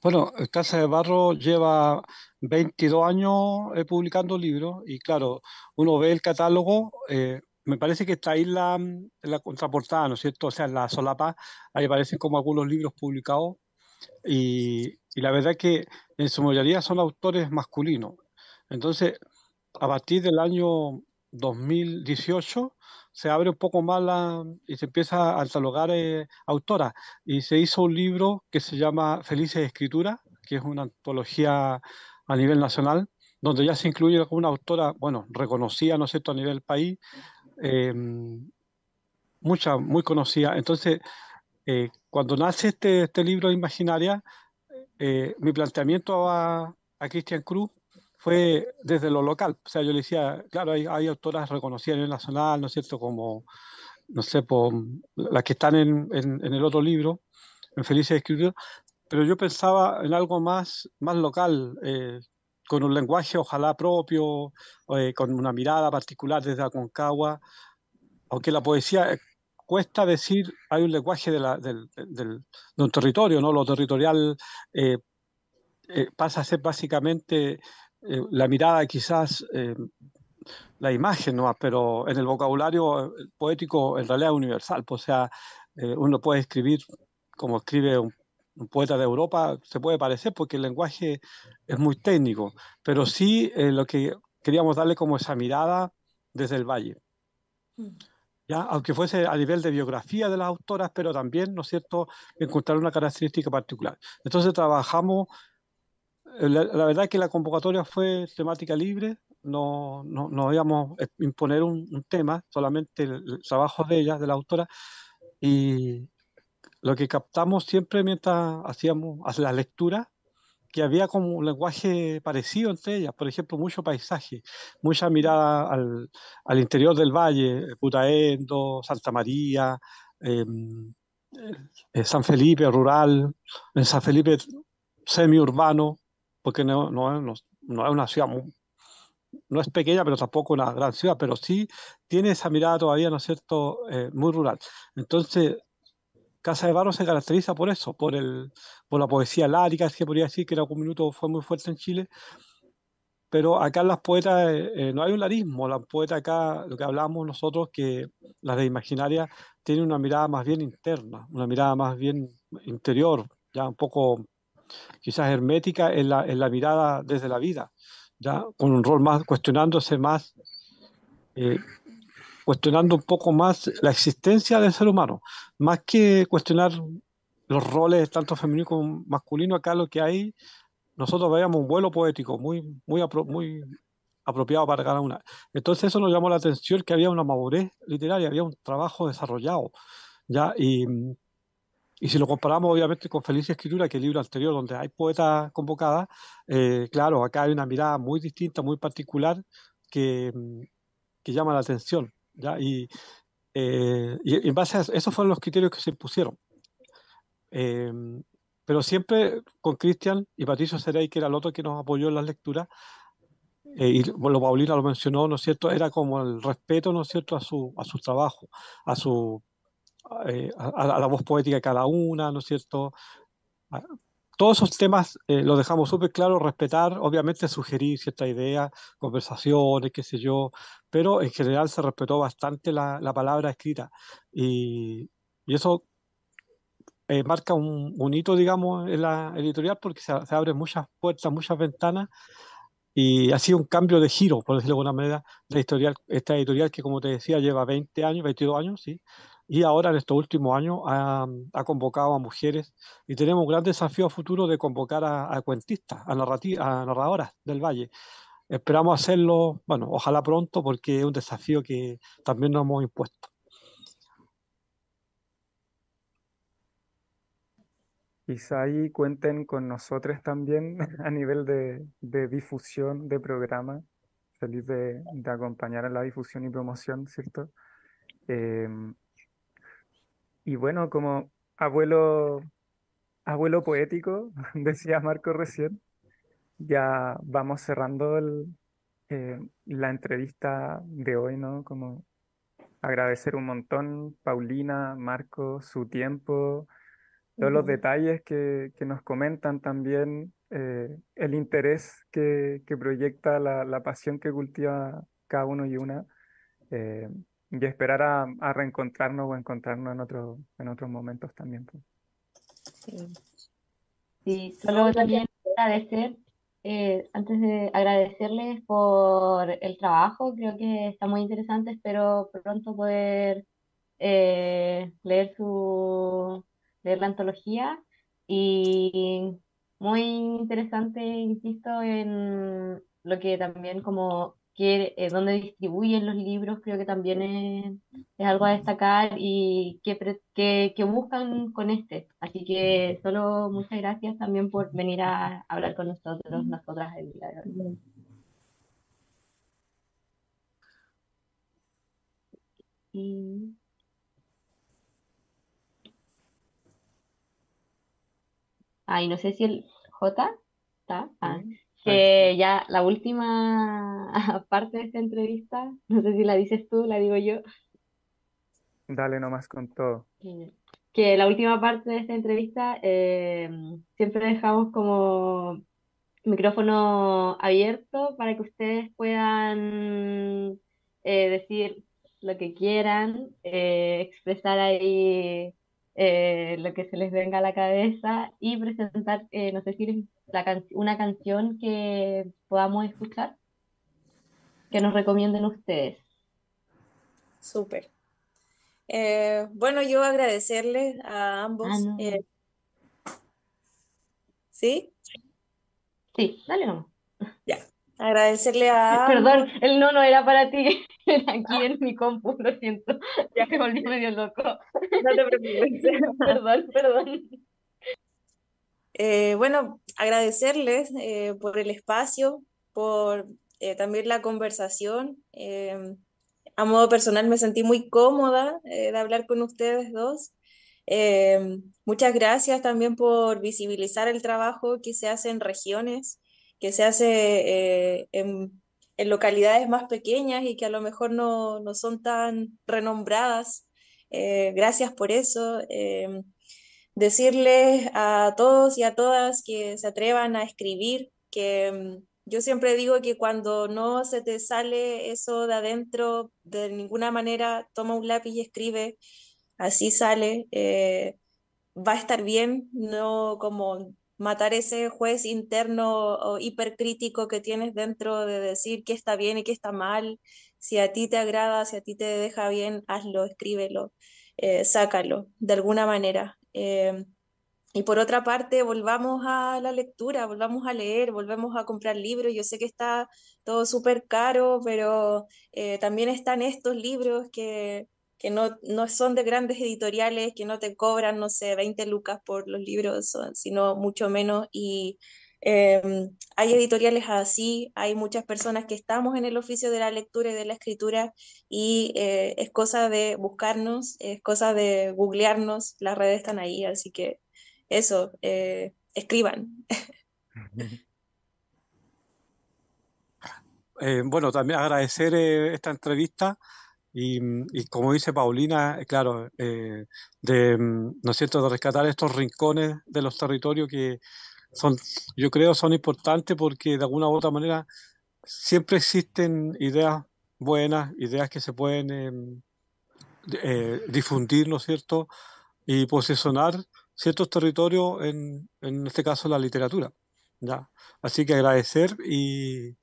Bueno, Casa de Barro lleva 22 años eh, publicando libros y claro, uno ve el catálogo, eh, me parece que está ahí la, la contraportada, ¿no es cierto? O sea, en la solapa, ahí aparecen como algunos libros publicados y, la verdad que en su mayoría son autores masculinos. Entonces, a partir del año 2018 se abre un poco más la, y se empieza a catalogar eh, autoras. Y se hizo un libro que se llama Felices Escrituras, que es una antología a nivel nacional, donde ya se incluye una autora, bueno, reconocida, ¿no es cierto?, a nivel país, eh, mucha, muy conocida. Entonces, eh, cuando nace este, este libro Imaginaria, eh, mi planteamiento a, a Christian Cruz fue desde lo local. O sea, yo le decía, claro, hay, hay autoras reconocidas a nivel nacional, ¿no es cierto? Como, no sé, por, las que están en, en, el otro libro, en Felices Escritura, pero yo pensaba en algo más, más local, eh, con un lenguaje ojalá propio, eh, con una mirada particular desde Aconcagua, aunque la poesía eh, cuesta decir, hay un lenguaje de, del, del, de un territorio, ¿no? Lo territorial pasa a ser básicamente eh, la mirada quizás, eh, la imagen no pero en el vocabulario poético en realidad es universal, pues, o sea, eh, uno puede escribir como escribe un, poeta de Europa, se puede parecer porque el lenguaje es muy técnico, pero sí lo que queríamos darle como esa mirada desde el valle. ¿Ya? aunque fuese a nivel de biografía de las autoras, pero también, ¿no es cierto?, encontrar una característica particular. Entonces trabajamos la, verdad es que la convocatoria fue temática libre, no, no, no íbamos a imponer un, tema, solamente el, trabajo de ella, de la autora, y lo que captamos siempre mientras hacíamos la lectura, que había como un lenguaje parecido entre ellas, por ejemplo, mucho paisaje, mucha mirada al, al interior del valle, Putaendo, Santa María, em, eh, San Felipe rural, en San Felipe semi-urbano, porque no, no, no, no es una ciudad muy, no es pequeña, pero tampoco una gran ciudad, pero sí tiene esa mirada todavía, ¿no es cierto?, eh, muy rural. Entonces, Casa de Barro se caracteriza por eso, por, el, por la poesía lárica, que podría decir que en algún minuto fue muy fuerte en Chile, pero acá las poetas eh, eh, no hay un larismo, las poetas acá, lo que hablamos nosotros, que las de Imaginaria tienen una mirada más bien interna, una mirada más bien interior, ya un poco quizás hermética en la, en la mirada desde la vida, ya con un rol más, cuestionándose más, eh, cuestionando un poco más la existencia del ser humano, más que cuestionar los roles tanto femenino como masculino, acá lo que hay, nosotros veíamos un vuelo poético muy, muy, muy apropiado para cada una. Entonces eso nos llamó la atención que había una madurez literaria, había un trabajo desarrollado, ya, y y si lo comparamos obviamente con Feliz Escritura, que es el libro anterior donde hay poetas convocadas, eh, claro, acá hay una mirada muy distinta, muy particular que, que llama la atención. ¿Ya? Y, eh, y, en base a eso, esos fueron los criterios que se impusieron. Eh, pero siempre con Cristian y Patricio Serey, que era el otro que nos apoyó en las lecturas, y bueno, Paulina lo mencionó, ¿no es cierto? Era como el respeto, ¿no es cierto?, a su, a su trabajo, a su, eh, a, la voz poética de cada una, ¿no es cierto? Todos esos temas eh, los dejamos súper claro, respetar, obviamente sugerir cierta idea, conversaciones, qué sé yo, pero en general se respetó bastante la, la palabra escrita y, y eso eh, marca un, un, hito, digamos, en la editorial porque se, se abren muchas puertas, muchas ventanas y ha sido un cambio de giro, por decirlo de alguna manera, la editorial, esta editorial que, como te decía, lleva 20 años, 22 años, ¿sí? Y ahora en estos últimos años ha, convocado a mujeres y tenemos un gran desafío futuro de convocar a, cuentistas, a, a narradoras del Valle. Esperamos hacerlo, bueno, ojalá pronto porque es un desafío que también nos hemos impuesto. Quizá ahí cuenten con nosotros también a nivel de, difusión de programa. Feliz de, acompañar en la difusión y promoción, ¿cierto? Em, y bueno, como abuelo, abuelo poético, decía Marco recién, ya vamos cerrando eh, la entrevista de hoy, ¿no? Como agradecer un montón, Paulina, Marco, su tiempo, todos los detalles que, nos comentan también, eh, el interés que, proyecta la, pasión que cultiva cada uno y una. Eh, y esperar a, reencontrarnos o encontrarnos en, otro, en otros momentos también. Pues. Sí. solo también agradecer, eh, antes de agradecerles por el trabajo, creo que está muy interesante, espero pronto poder eh, leer su leer la antología y muy interesante, insisto, en lo que también como que, dónde distribuyen los libros, creo que también es, algo a destacar y que, que, buscan con este. Así que solo muchas gracias también por venir a hablar con nosotros, nosotras el día de hoy. Ay, no sé si el J está. Ah, que ya la última parte de esta entrevista, no sé si la dices tú, la digo yo. Dale nomás con todo. Que la última parte de esta entrevista eh, siempre dejamos como micrófono abierto para que ustedes puedan eh, decir lo que quieran, eh, expresar ahí lo que se les venga a la cabeza y presentar, no sé si una canción que podamos escuchar, que nos recomienden ustedes. Súper. Eh, bueno, yo agradecerles a ambos. Ah, eh, ¿Sí? Sí, dale nomás. Ya. Agradecerle a. Perdón, el no no era para ti, era aquí en mi compu, lo siento. Ya me volví medio loco. No te preocupes. perdón, perdón. Eh, bueno, agradecerles eh, por el espacio, por eh, también la conversación. a modo personal me sentí muy cómoda de hablar con ustedes dos. muchas gracias también por visibilizar el trabajo que se hace en regiones, que se hace en, en, localidades más pequeñas y que a lo mejor no, no son tan renombradas. gracias por eso decirles a todos y a todas que se atrevan a escribir, que mm, yo siempre digo que cuando no se te sale eso de adentro, de ninguna manera, toma un lápiz y escribe, así sale, eh, va a estar bien, no como matar ese juez interno o hipercrítico que tienes dentro de decir qué está bien y qué está mal. Si a ti te agrada, si a ti te deja bien, hazlo, escríbelo, eh, sácalo de alguna manera. Em, y por otra parte, volvamos a la lectura, volvamos a leer, volvemos a comprar libros. Yo sé que está todo súper caro, pero eh, también están estos libros que, que no, no, son de grandes editoriales, que no te cobran, no sé, 20 lucas por los libros, sino mucho menos. Y Em, hay editoriales así, hay muchas personas que estamos en el oficio de la lectura y de la escritura y eh, es cosa de buscarnos, es cosa de googlearnos, las redes están ahí, así que eso, eh, escriban. Eh, bueno, también agradecer esta entrevista y, como dice Paulina, claro, de, ¿no es cierto?, de rescatar estos rincones de los territorios que son, yo creo son importantes porque de alguna u otra manera siempre existen ideas buenas, ideas que se pueden em, eh, difundir, ¿no es cierto? Y posicionar ciertos territorios, en, en este caso la literatura. ¿ya? Así que agradecer y,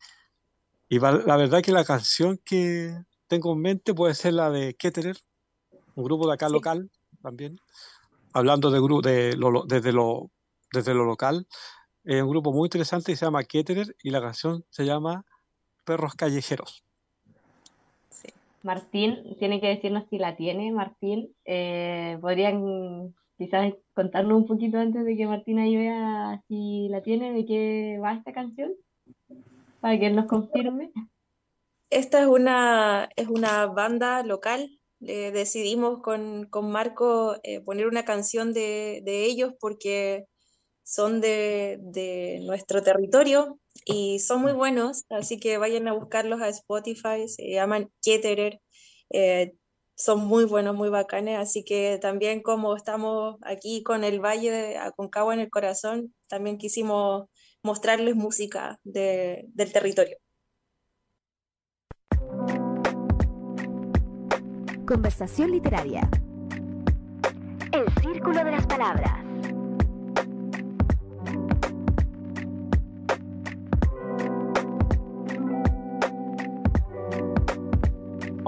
y la verdad que la canción que tengo en mente puede ser la de Ketterer, un grupo de acá local también, hablando de, de lo, desde lo desde lo local. Es un grupo muy interesante y se llama Ketterer y la canción se llama Perros Callejeros. Martín, tiene que decirnos si la tiene, Martín. Eh, ¿Podrían quizás contarnos un poquito antes de que Martín ahí vea si la tiene, de qué va esta canción? Para que él nos confirme. Esta es una, es una banda local. decidimos con, con Marco eh, poner una canción de, de ellos porque son de, nuestro territorio y son muy buenos, así que vayan a buscarlos a Spotify, se llaman Ketterer, eh, son muy buenos, muy bacanes, así que también como estamos aquí con el Valle de Aconcagua en el corazón, también quisimos mostrarles música del territorio. Conversación literaria. El círculo de las palabras.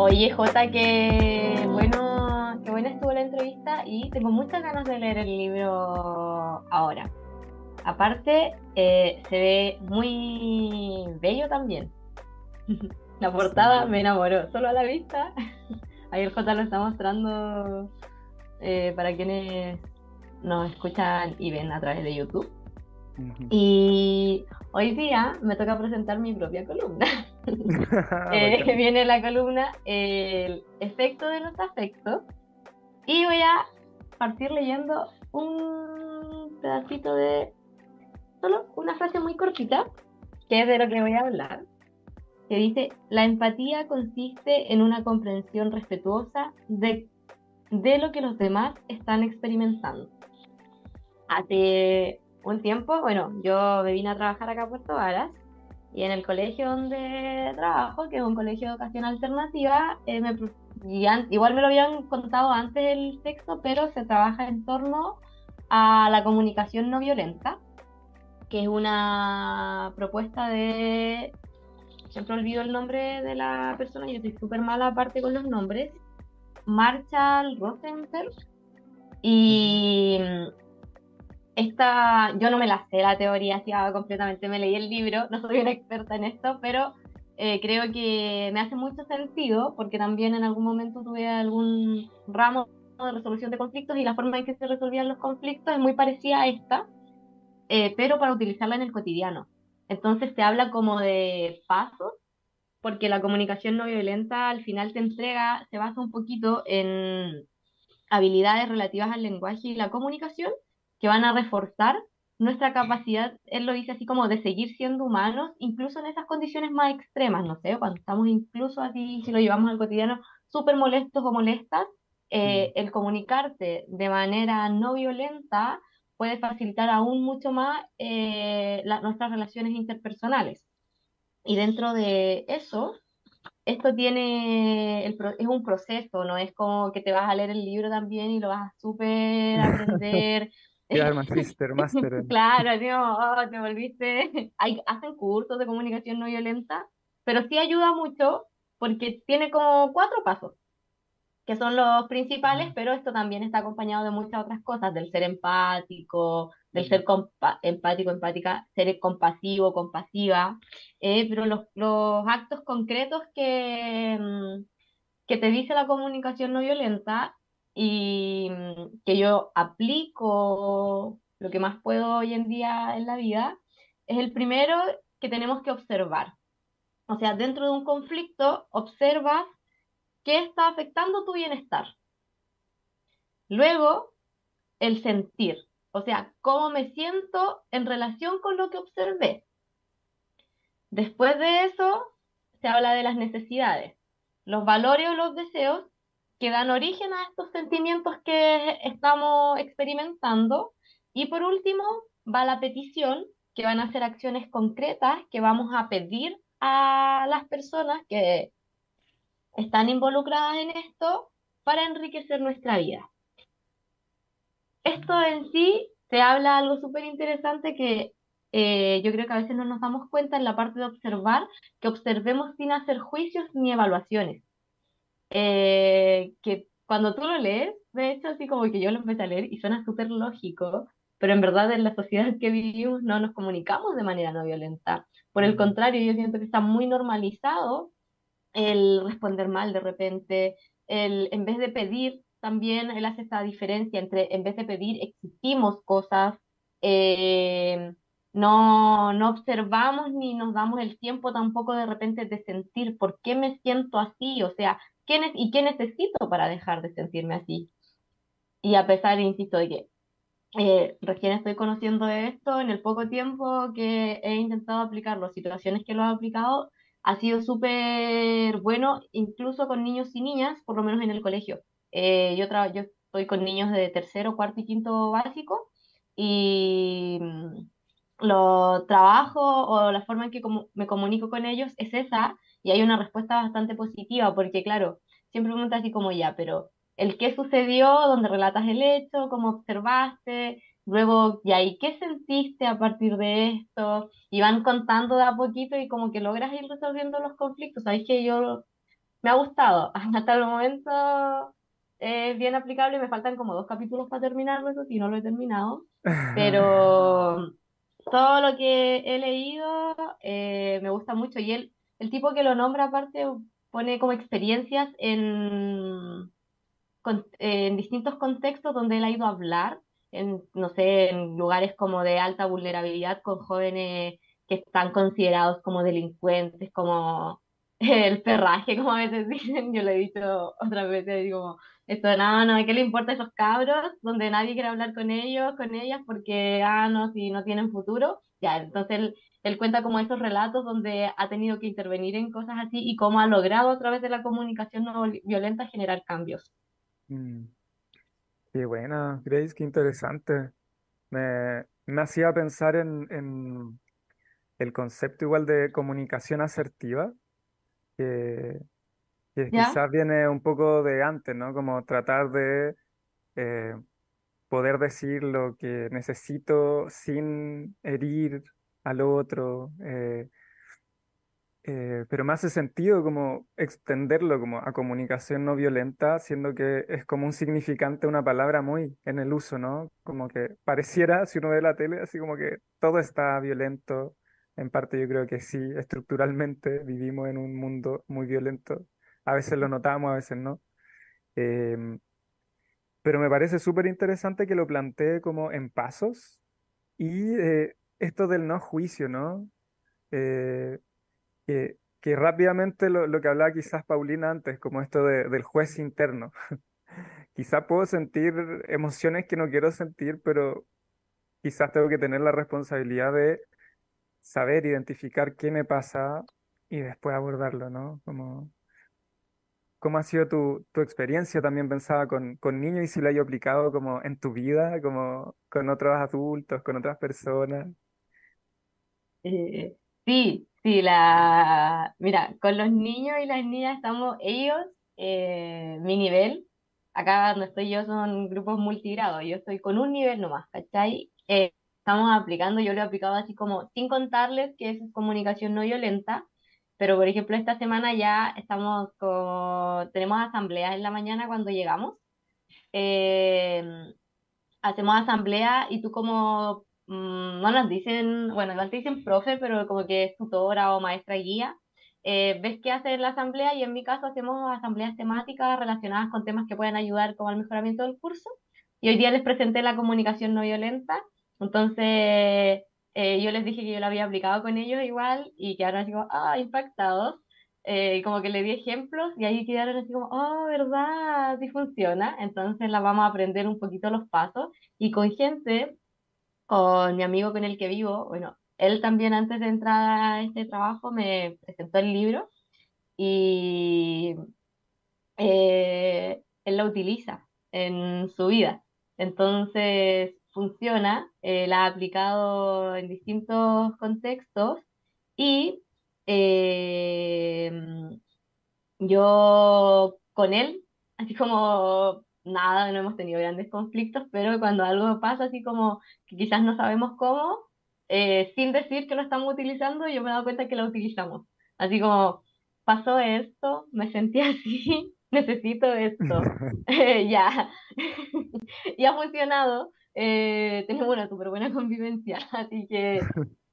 Oye, Jota, que bueno, qué buena estuvo la entrevista y tengo muchas ganas de leer el libro ahora. Aparte, eh, se ve muy bello también. La portada me enamoró, solo a la vista. Ahí el J lo está mostrando eh, para quienes nos escuchan y ven a través de YouTube. Y hoy día me toca presentar mi propia columna. eh, viene la columna El efecto de los afectos. Y voy a partir leyendo un pedacito de solo una frase muy cortita, que es de lo que voy a hablar, que dice, la empatía consiste en una comprensión respetuosa de, de lo que los demás están experimentando. Hace un tiempo, bueno, yo me vine a trabajar acá a Puerto Varas y en el colegio donde trabajo, que es un colegio de educación alternativa, eh, igual me lo habían contado antes el texto, pero se trabaja en torno a la comunicación no violenta, que es una propuesta de... Siempre olvido el nombre de la persona, yo estoy súper mala aparte con los nombres. Marshall Rosenberg. Y esta, yo no me la sé la teoría así completamente, me leí el libro, no soy una experta en esto, pero eh, creo que me hace mucho sentido porque también en algún momento tuve algún ramo de resolución de conflictos y la forma en que se resolvían los conflictos es muy parecida a esta, eh, pero para utilizarla en el cotidiano. Entonces se habla como de pasos, porque la comunicación no violenta al final te entrega, se basa un poquito en habilidades relativas al lenguaje y la comunicación que van a reforzar nuestra capacidad, él lo dice así como de seguir siendo humanos, incluso en esas condiciones más extremas, no sé, cuando estamos incluso así, si lo llevamos al cotidiano, súper molestos o molestas, eh, el comunicarte de manera no violenta puede facilitar aún mucho más eh, nuestras relaciones interpersonales. Y dentro de eso, esto tiene, el, es un proceso, no es como que te vas a leer el libro también y lo vas a súper aprender Master, Master. claro, oh, te volviste. Hay, hacen cursos de comunicación no violenta, pero sí ayuda mucho porque tiene como cuatro pasos, que son los principales, pero esto también está acompañado de muchas otras cosas, del ser empático, del ser empático, empática, ser compasivo, compasiva, eh, pero los, los actos concretos que, mm, que te dice la comunicación no violenta y mm, que yo aplico lo que más puedo hoy en día en la vida, es el primero que tenemos que observar. O sea, dentro de un conflicto, observas qué está afectando tu bienestar. Luego, el sentir, o sea, cómo me siento en relación con lo que observé. Después de eso, se habla de las necesidades, los valores o los deseos que dan origen a estos sentimientos que estamos experimentando. Y por último, va la petición, que van a ser acciones concretas que vamos a pedir a las personas que están involucradas en esto para enriquecer nuestra vida. Esto en sí se habla algo súper interesante que eh, yo creo que a veces no nos damos cuenta en la parte de observar, que observemos sin hacer juicios ni evaluaciones. Eh, que cuando tú lo lees, de hecho, así como que yo lo empecé a leer y suena súper lógico, pero en verdad en la sociedad que vivimos no nos comunicamos de manera no violenta. Por el contrario, yo siento que está muy normalizado el responder mal de repente, el en vez de pedir, también él hace esta diferencia entre en vez de pedir, exigimos cosas, eh, no, no observamos ni nos damos el tiempo tampoco de repente de sentir por qué me siento así, o sea, ¿y qué necesito para dejar de sentirme así? Y a pesar, insisto, de que eh, recién estoy conociendo esto, en el poco tiempo que he intentado aplicarlo, situaciones que lo he aplicado, ha sido súper bueno, incluso con niños y niñas, por lo menos en el colegio. Eh, yo, yo estoy con niños de tercero, cuarto y quinto básico y mm, lo trabajo o la forma en que me comunico con ellos es esa y hay una respuesta bastante positiva, porque claro, siempre preguntas así como ya, pero el qué sucedió, donde relatas el hecho, cómo observaste, luego, ya, ¿y qué sentiste a partir de esto? Y van contando de a poquito y como que logras ir resolviendo los conflictos. Sabéis que yo me ha gustado, hasta el momento es bien aplicable, me faltan como dos capítulos para terminarlo, eso sí, no lo he terminado, pero todo lo que he leído eh, me gusta mucho y él el tipo que lo nombra aparte pone como experiencias en, en distintos contextos donde él ha ido a hablar, en, no sé, en lugares como de alta vulnerabilidad con jóvenes que están considerados como delincuentes, como el perraje, como a veces dicen, yo le he dicho otras veces, digo, esto no, no, ¿qué le importa a esos cabros? Donde nadie quiere hablar con ellos, con ellas, porque, ah, no, si no tienen futuro, ya, entonces él, él cuenta como esos relatos donde ha tenido que intervenir en cosas así y cómo ha logrado a través de la comunicación no violenta generar cambios. Mm. Qué buena, Grace, qué interesante. Me, me hacía pensar en, en el concepto igual de comunicación asertiva, que, quizás viene un poco de antes, ¿no? Como tratar de eh, poder decir lo que necesito sin herir al otro, eh, eh, pero me hace sentido como extenderlo como a comunicación no violenta, siendo que es como un significante, una palabra muy en el uso, ¿no? Como que pareciera, si uno ve la tele, así como que todo está violento. En parte yo creo que sí, estructuralmente vivimos en un mundo muy violento. A veces lo notamos, a veces no. Em, pero me parece súper interesante que lo plantee como en pasos y eh, esto del no juicio, ¿no? Eh, que, rápidamente lo, que hablaba quizás Paulina antes, como esto de- del juez interno. Quizás puedo sentir emociones que no quiero sentir, pero quizás tengo que tener la responsabilidad de saber identificar qué me pasa y después abordarlo, ¿no? Como, ¿cómo ha sido tu, tu experiencia también pensaba con, con niños y si lo has aplicado como en tu vida, como con otros adultos, con otras personas? Eh, sí, sí, la... Mira, con los niños y las niñas estamos ellos, eh, mi nivel, acá donde estoy yo son grupos multigrados, yo estoy con un nivel nomás, ¿cachai? Eh, estamos aplicando, yo lo he aplicado así como sin contarles que es comunicación no violenta, pero por ejemplo esta semana ya estamos con, tenemos asambleas en la mañana cuando llegamos. Eh, hacemos asamblea y tú como, mm, no nos dicen, bueno, igual te dicen profe, pero como que es tutora o maestra guía, eh, ves qué hace en la asamblea y en mi caso hacemos asambleas temáticas relacionadas con temas que pueden ayudar como al mejoramiento del curso. Y hoy día les presenté la comunicación no violenta, entonces eh, yo les dije que yo la había aplicado con ellos igual y quedaron así como, ah, impactados. Eh, como que le di ejemplos y ahí quedaron así como, oh, ¿verdad? Sí funciona. Entonces la vamos a aprender un poquito los pasos y con gente, con mi amigo con el que vivo, bueno, él también antes de entrar a este trabajo me presentó el libro y eh, él lo utiliza en su vida. Entonces funciona, eh, la ha aplicado en distintos contextos y eh, yo con él, así como nada, no hemos tenido grandes conflictos, pero cuando algo pasa así como que quizás no sabemos cómo, eh, sin decir que lo estamos utilizando, yo me he dado cuenta que lo utilizamos. Así como, pasó esto, me sentí así, necesito esto, eh, ya, y ha funcionado. eh, tenemos una súper buena convivencia, así que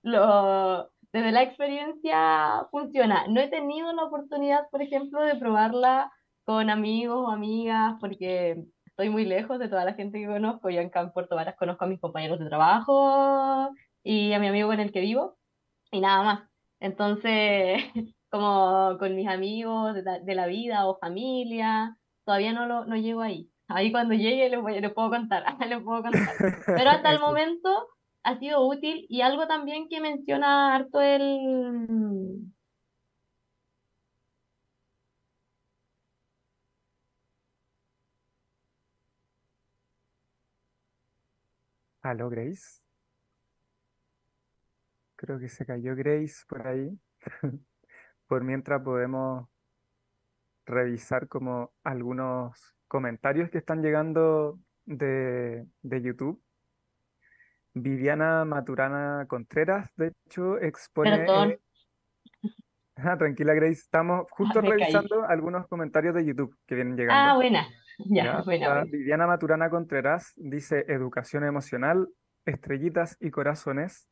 lo, desde la experiencia funciona. No he tenido la oportunidad, por ejemplo, de probarla con amigos o amigas, porque estoy muy lejos de toda la gente que conozco. Yo en acá en Puerto Varas conozco a mis compañeros de trabajo y a mi amigo con el que vivo, y nada más. Entonces, como con mis amigos de, la de la vida o familia, todavía no, lo, no llego ahí. Ahí cuando llegue les, voy, les puedo contar, les puedo contar. Pero hasta el momento ha sido útil y algo también que menciona harto el... ¿Aló, Grace? Creo que se cayó Grace por ahí. Por mientras podemos revisar como algunos comentarios que están llegando de, de YouTube. Viviana Maturana Contreras, de hecho, expone... Perdón, eh, ah, tranquila, Grace, estamos justo me caí. revisando algunos comentarios de YouTube que vienen Ah, llegando. buena. Ya. Viviana Maturana Contreras dice educación emocional, estrellitas y corazones.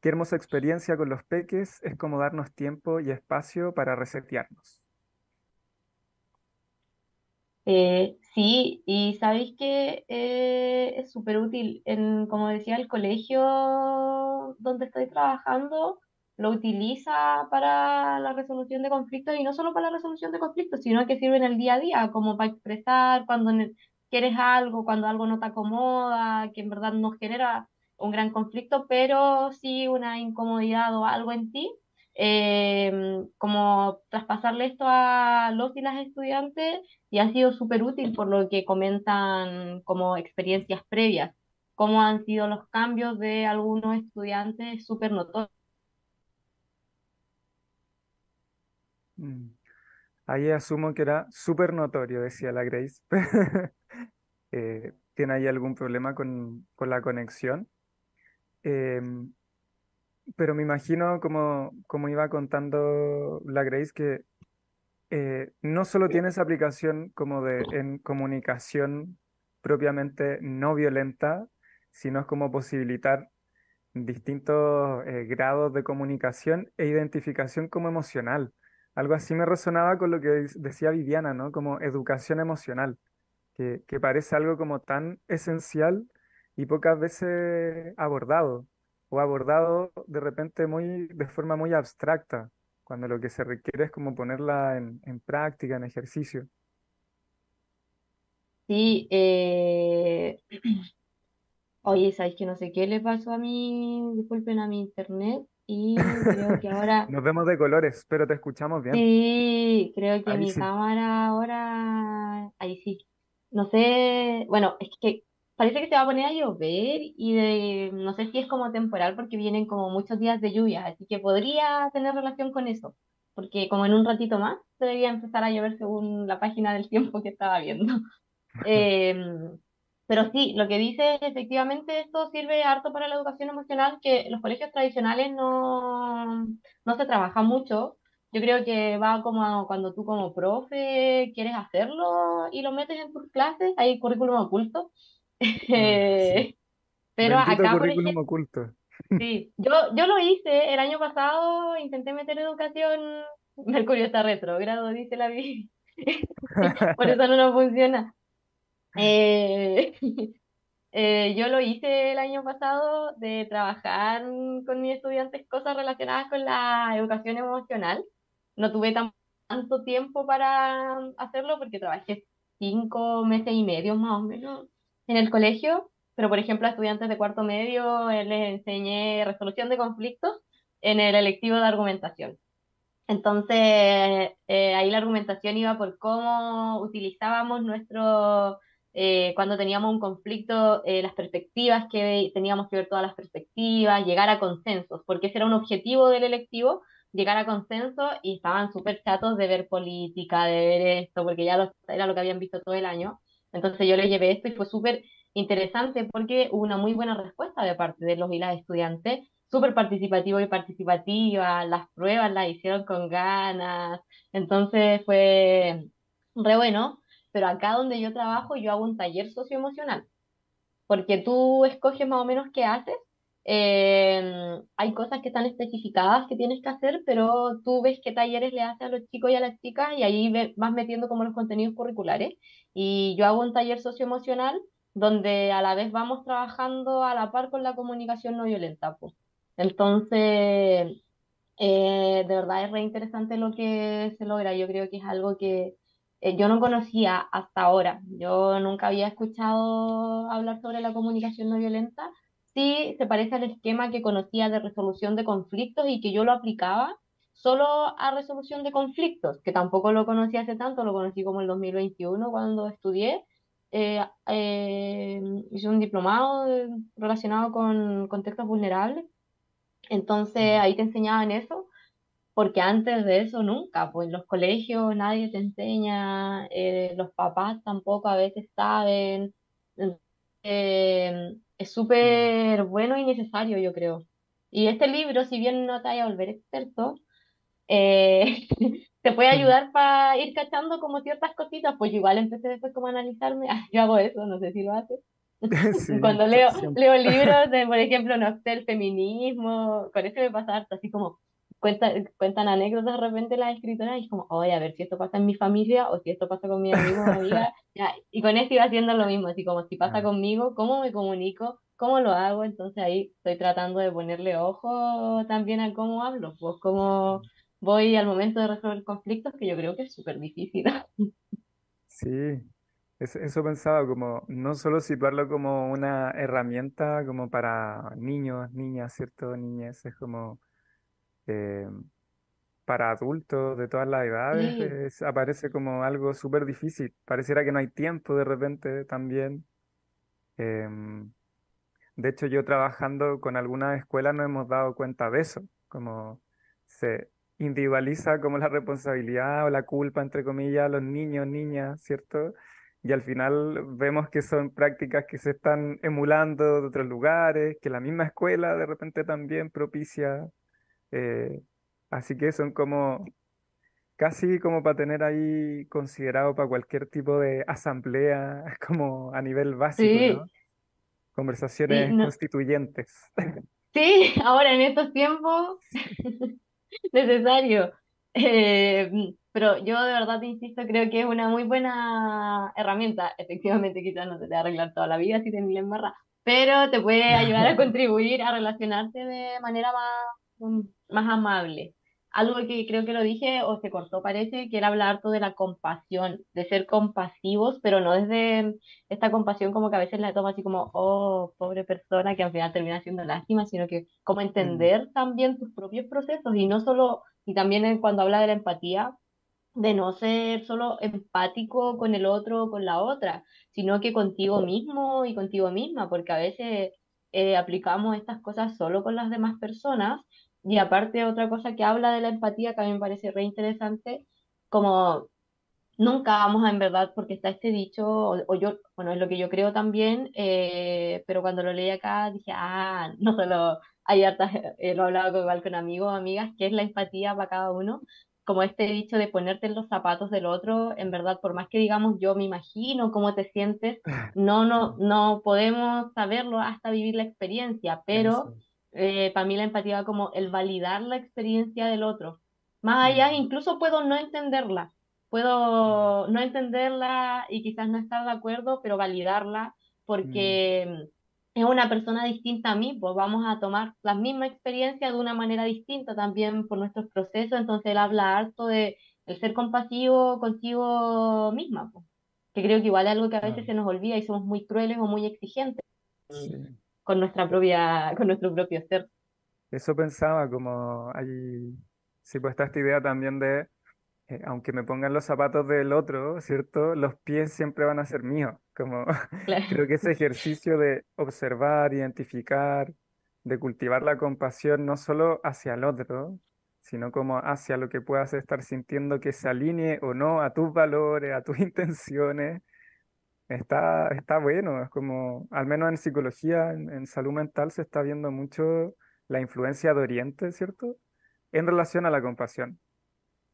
Qué hermosa experiencia con los peques, es como darnos tiempo y espacio para resetearnos. Eh, sí, y sabéis que eh, es súper útil. En, como decía, el colegio donde estoy trabajando lo utiliza para la resolución de conflictos y no solo para la resolución de conflictos, sino que sirve en el día a día, como para expresar cuando quieres algo, cuando algo no te acomoda, que en verdad no genera un gran conflicto, pero sí una incomodidad o algo en ti eh, como traspasarle esto a los y las estudiantes y ha sido súper útil por lo que comentan como experiencias previas, cómo han sido los cambios de algunos estudiantes súper notorios. Mm. Ahí asumo que era súper notorio, decía la Grace. Eh, ¿tiene ahí algún problema con, con la conexión? Em, pero me imagino, como, como iba contando la Grace, que eh, no solo tiene esa aplicación como de en comunicación propiamente no violenta, sino es como posibilitar distintos eh, grados de comunicación e identificación como emocional. Algo así me resonaba con lo que decía Viviana, ¿no? Como educación emocional, que, parece algo como tan esencial y pocas veces abordado o abordado de repente muy, de forma muy abstracta, cuando lo que se requiere es como ponerla en, práctica, en ejercicio. Sí, eh... oye, ¿sabes que no sé qué le pasó a mí? Disculpen a mi internet y creo que ahora... Nos vemos de colores, pero te escuchamos bien. Sí, creo que mi cámara ahora... Ahí sí. No sé, bueno, es que parece que se va a poner a llover y de, no sé si es como temporal porque vienen como muchos días de lluvia, así que podría tener relación con eso, porque como en un ratito más debería empezar a llover según la página del tiempo que estaba viendo. Em, pero sí, lo que dice efectivamente esto sirve harto para la educación emocional, que los colegios tradicionales no, no se trabaja mucho. Yo creo que va como cuando tú como profe quieres hacerlo y lo metes en tus clases, hay currículum oculto Ah, pero acá, por currículum oculto. sí, yo, yo lo hice el año pasado, intenté meter educación, Mercurio está retrógrado, dice la vida, por eso no nos funciona. Eh, eh, yo lo hice el año pasado de trabajar con mis estudiantes cosas relacionadas con la educación emocional. No tuve tanto tiempo para hacerlo porque trabajé cinco meses y medio más o menos en el colegio, pero por ejemplo a estudiantes de cuarto medio eh, les enseñé resolución de conflictos en el electivo de argumentación. Entonces, eh, ahí la argumentación iba por cómo utilizábamos nuestro, eh, cuando teníamos un conflicto, las perspectivas, que teníamos que ver todas las perspectivas, llegar a consensos, porque ese era un objetivo del electivo, llegar a consenso, y estaban súper chatos de ver política, de ver esto, porque ya era lo que habían visto todo el año. Entonces yo le llevé esto y fue súper interesante porque hubo una muy buena respuesta de parte de los y las estudiantes, súper participativo y participativa, las pruebas las hicieron con ganas, entonces fue re bueno, pero acá donde yo trabajo yo hago un taller socioemocional, porque tú escoges más o menos qué haces eh, hay cosas que están especificadas que tienes que hacer, pero tú ves qué talleres le haces a los chicos y a las chicas y ahí vas metiendo como los contenidos curriculares. Y yo hago un taller socioemocional donde a la vez vamos trabajando a la par con la comunicación no violenta. Pues. Entonces, eh, de verdad es re interesante lo que se logra. Yo creo que es algo que eh, yo no conocía hasta ahora. Yo nunca había escuchado hablar sobre la comunicación no violenta sí se parece al esquema que conocía de resolución de conflictos y que yo lo aplicaba solo a resolución de conflictos, que tampoco lo conocí hace tanto, lo conocí como en el 2021 cuando estudié. Eh, eh, hice un diplomado relacionado con contextos vulnerables. Entonces ahí te enseñaban eso, porque antes de eso nunca, pues en los colegios nadie te enseña, eh, los papás tampoco a veces saben es súper bueno y necesario, yo creo. Y este libro, si bien no te vaya a volver experto, eh, te puede ayudar para ir cachando como ciertas cositas, pues igual empecé después como a analizarme, yo hago eso, no sé si lo haces, Cuando leo, leo libros de, por ejemplo, no sé, el feminismo, con eso me pasa harto, así como cuentan, cuentan anécdotas de repente las escritoras y es como, oye, a ver si esto pasa en mi familia o si esto pasa con mi amigo o amiga. Y con esto iba haciendo lo mismo, así como si pasa ah. conmigo, ¿cómo me comunico? ¿Cómo lo hago? Entonces ahí estoy tratando de ponerle ojo también a cómo hablo, pues cómo voy al momento de resolver conflictos, que yo creo que es súper difícil. Sí, eso, pensaba como no solo situarlo como una herramienta como para niños, niñas, ¿cierto? Niñas, es como eh, para adultos de todas las edades, aparece como algo súper difícil. Pareciera que no hay tiempo de repente también. Em, de hecho, yo trabajando con algunas escuelas nos hemos dado cuenta de eso, como se individualiza como la responsabilidad o la culpa, entre comillas, a los niños, niñas, ¿cierto? Y al final vemos que son prácticas que se están emulando de otros lugares, que la misma escuela de repente también propicia. Eh, así que son como casi como para tener ahí considerado para cualquier tipo de asamblea, como a nivel básico, ¿no? Conversaciones constituyentes. Sí, ahora en estos tiempos necesario. Eh, pero yo de verdad te insisto, creo que es una muy buena herramienta. Efectivamente, quizás no te va a arreglar toda la vida si te en barra, pero te puede ayudar a contribuir a relacionarte de manera más, más amable algo que creo que lo dije o se cortó parece, que era hablar todo de la compasión, de ser compasivos, pero no desde esta compasión como que a veces la toma así como, oh, pobre persona, que al final termina siendo lástima, sino que como mm. entender también tus propios procesos y no solo, y también cuando habla de la empatía, de no ser solo empático con el otro o con la otra, sino que contigo mismo y contigo misma, porque a veces eh, aplicamos estas cosas solo con las demás personas y aparte, otra cosa que habla de la empatía que a mí me parece re interesante, como nunca vamos a en verdad, porque está este dicho, o, yo, bueno, es lo que yo creo también, eh, pero cuando lo leí acá dije, ah, no solo hay hartas, eh, lo he hablado igual con amigos o amigas, que es la empatía para cada uno, como este dicho de ponerte en los zapatos del otro, en verdad, por más que digamos yo me imagino cómo te sientes, no, no, no podemos saberlo hasta vivir la experiencia, pero eh, para mí la empatía va como el validar la experiencia del otro. Más allá, incluso puedo no entenderla, puedo no entenderla y quizás no estar de acuerdo, pero validarla porque mm. es una persona distinta a mí, pues vamos a tomar la misma experiencia de una manera distinta también por nuestros procesos, entonces él habla harto de el ser compasivo consigo misma, pues, que creo que igual es algo que a veces se nos olvida y somos muy crueles o muy exigentes con nuestra propia, con nuestro propio ser. Eso pensaba, como hay, sí, pues está esta idea también de, eh, aunque me pongan los zapatos del otro, ¿cierto? Los pies siempre van a ser míos, como creo que ese ejercicio de observar, identificar, de cultivar la compasión no solo hacia el otro, sino como hacia lo que puedas estar sintiendo que se alinee o no a tus valores, a tus intenciones, Está, está bueno, es como, al menos en psicología, en, salud mental, se está viendo mucho la influencia de Oriente, ¿cierto? En relación a la compasión.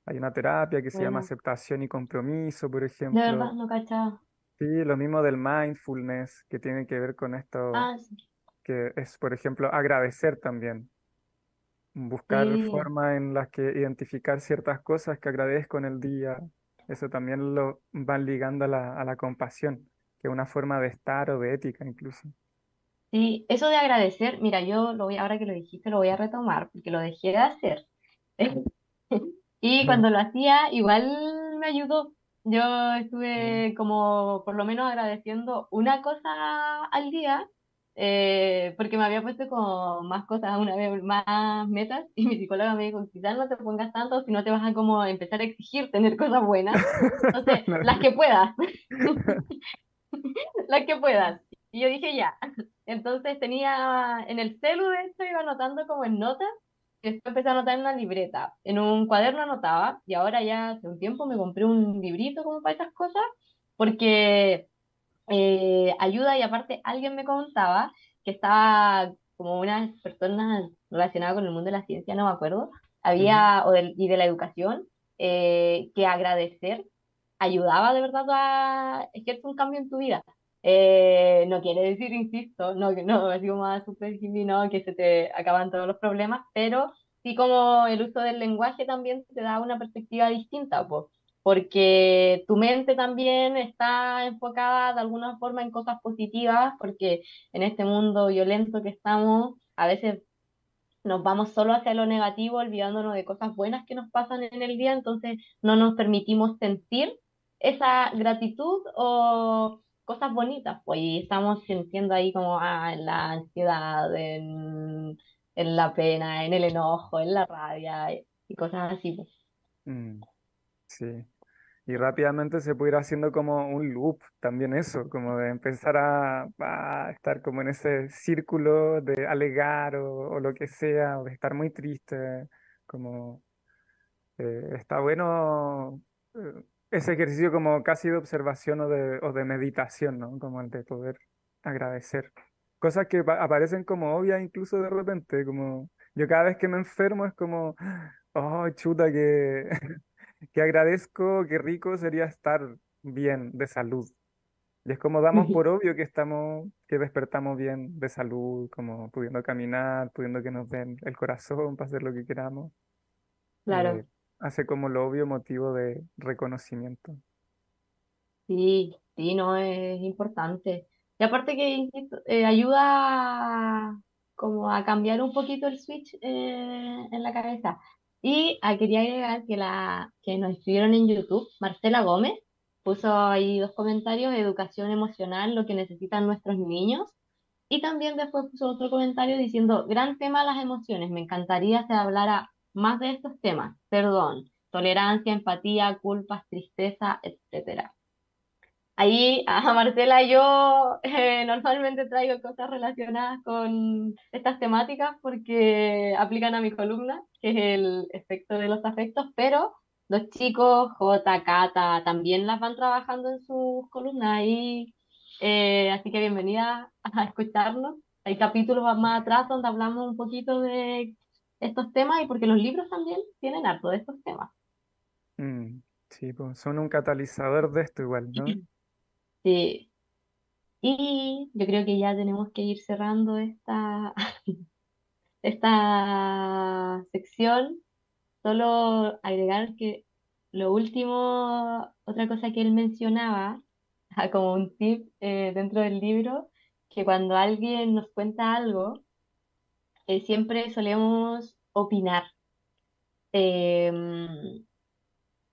Hay una terapia que se llama aceptación y compromiso, por ejemplo. De verdad, no cachaba. Sí, lo mismo del mindfulness, que tiene que ver con esto, ah, que es, por ejemplo, agradecer también. Buscar formas en las que identificar ciertas cosas que agradezco en el día, eso también lo van ligando a la, a la compasión, que es una forma de estar o de ética incluso. Sí, eso de agradecer, mira, yo lo voy, ahora que lo dijiste, lo voy a retomar, porque lo dejé de hacer. Y cuando lo hacía, igual me ayudó. Yo estuve como por lo menos agradeciendo una cosa al día eh, porque me había puesto como más cosas, una vez más metas, y mi psicóloga me dijo, quizás no te pongas tanto, si no te vas a como empezar a exigir tener cosas buenas, entonces, las que puedas, las que puedas. Y yo dije, ya, entonces tenía en el celu, de hecho, iba anotando como en notas, y después empecé a anotar en una libreta, en un cuaderno anotaba, y ahora ya hace un tiempo me compré un librito como para esas cosas, porque eh, ayuda y aparte alguien me contaba que estaba como unas personas relacionadas con el mundo de la ciencia, no me acuerdo, había, o y de la educación, eh, que agradecer ayudaba de verdad a ejercer un cambio en tu vida. Eh, no quiere decir, insisto, no, no, así como a super no, que se te acaban todos los problemas, pero sí como el uso del lenguaje también te da una perspectiva distinta, pues, porque tu mente también está enfocada de alguna forma en cosas positivas, porque en este mundo violento que estamos, a veces nos vamos solo hacia lo negativo, olvidándonos de cosas buenas que nos pasan en el día, entonces no nos permitimos sentir esa gratitud o cosas bonitas, pues y estamos sintiendo ahí como ah, en la ansiedad, en, la pena, en el enojo, en la rabia y cosas así. Pues. Mm, sí. Y rápidamente se puede ir haciendo como un loop también eso, como de empezar a, estar como en ese círculo de alegar o, lo que sea, o de estar muy triste, como eh, está bueno eh, ese ejercicio como casi de observación o de, o de meditación, ¿no? Como el de poder agradecer. Cosas que aparecen como obvias incluso de repente, como yo cada vez que me enfermo es como, oh, chuta, que, que agradezco, qué rico sería estar bien de salud. Y es como damos por obvio que estamos, que despertamos bien de salud, como pudiendo caminar, pudiendo que nos den el corazón para hacer lo que queramos. Claro. Eh, hace como lo obvio motivo de reconocimiento. Sí, sí, no, es importante. Y aparte que eh, ayuda como a cambiar un poquito el switch eh, en la cabeza. Y ah, quería agregar que, la, que nos escribieron en YouTube, Marcela Gómez, puso ahí dos comentarios, educación emocional, lo que necesitan nuestros niños. Y también después puso otro comentario diciendo, gran tema las emociones, me encantaría se hablara más de estos temas, perdón, tolerancia, empatía, culpas, tristeza, etc. Ahí a Marcela yo eh, normalmente traigo cosas relacionadas con estas temáticas porque aplican a mi columna, que es el efecto de los afectos, pero los chicos, J, Cata, también las van trabajando en sus columnas ahí, eh, así que bienvenida a escucharnos. Hay capítulos más atrás donde hablamos un poquito de estos temas y porque los libros también tienen harto de estos temas. Mm, sí, pues son un catalizador de esto igual, ¿no? Sí. Y yo creo que ya tenemos que ir cerrando esta, esta sección. Solo agregar que lo último, otra cosa que él mencionaba, como un tip eh, dentro del libro, que cuando alguien nos cuenta algo, eh, siempre solemos opinar. Em,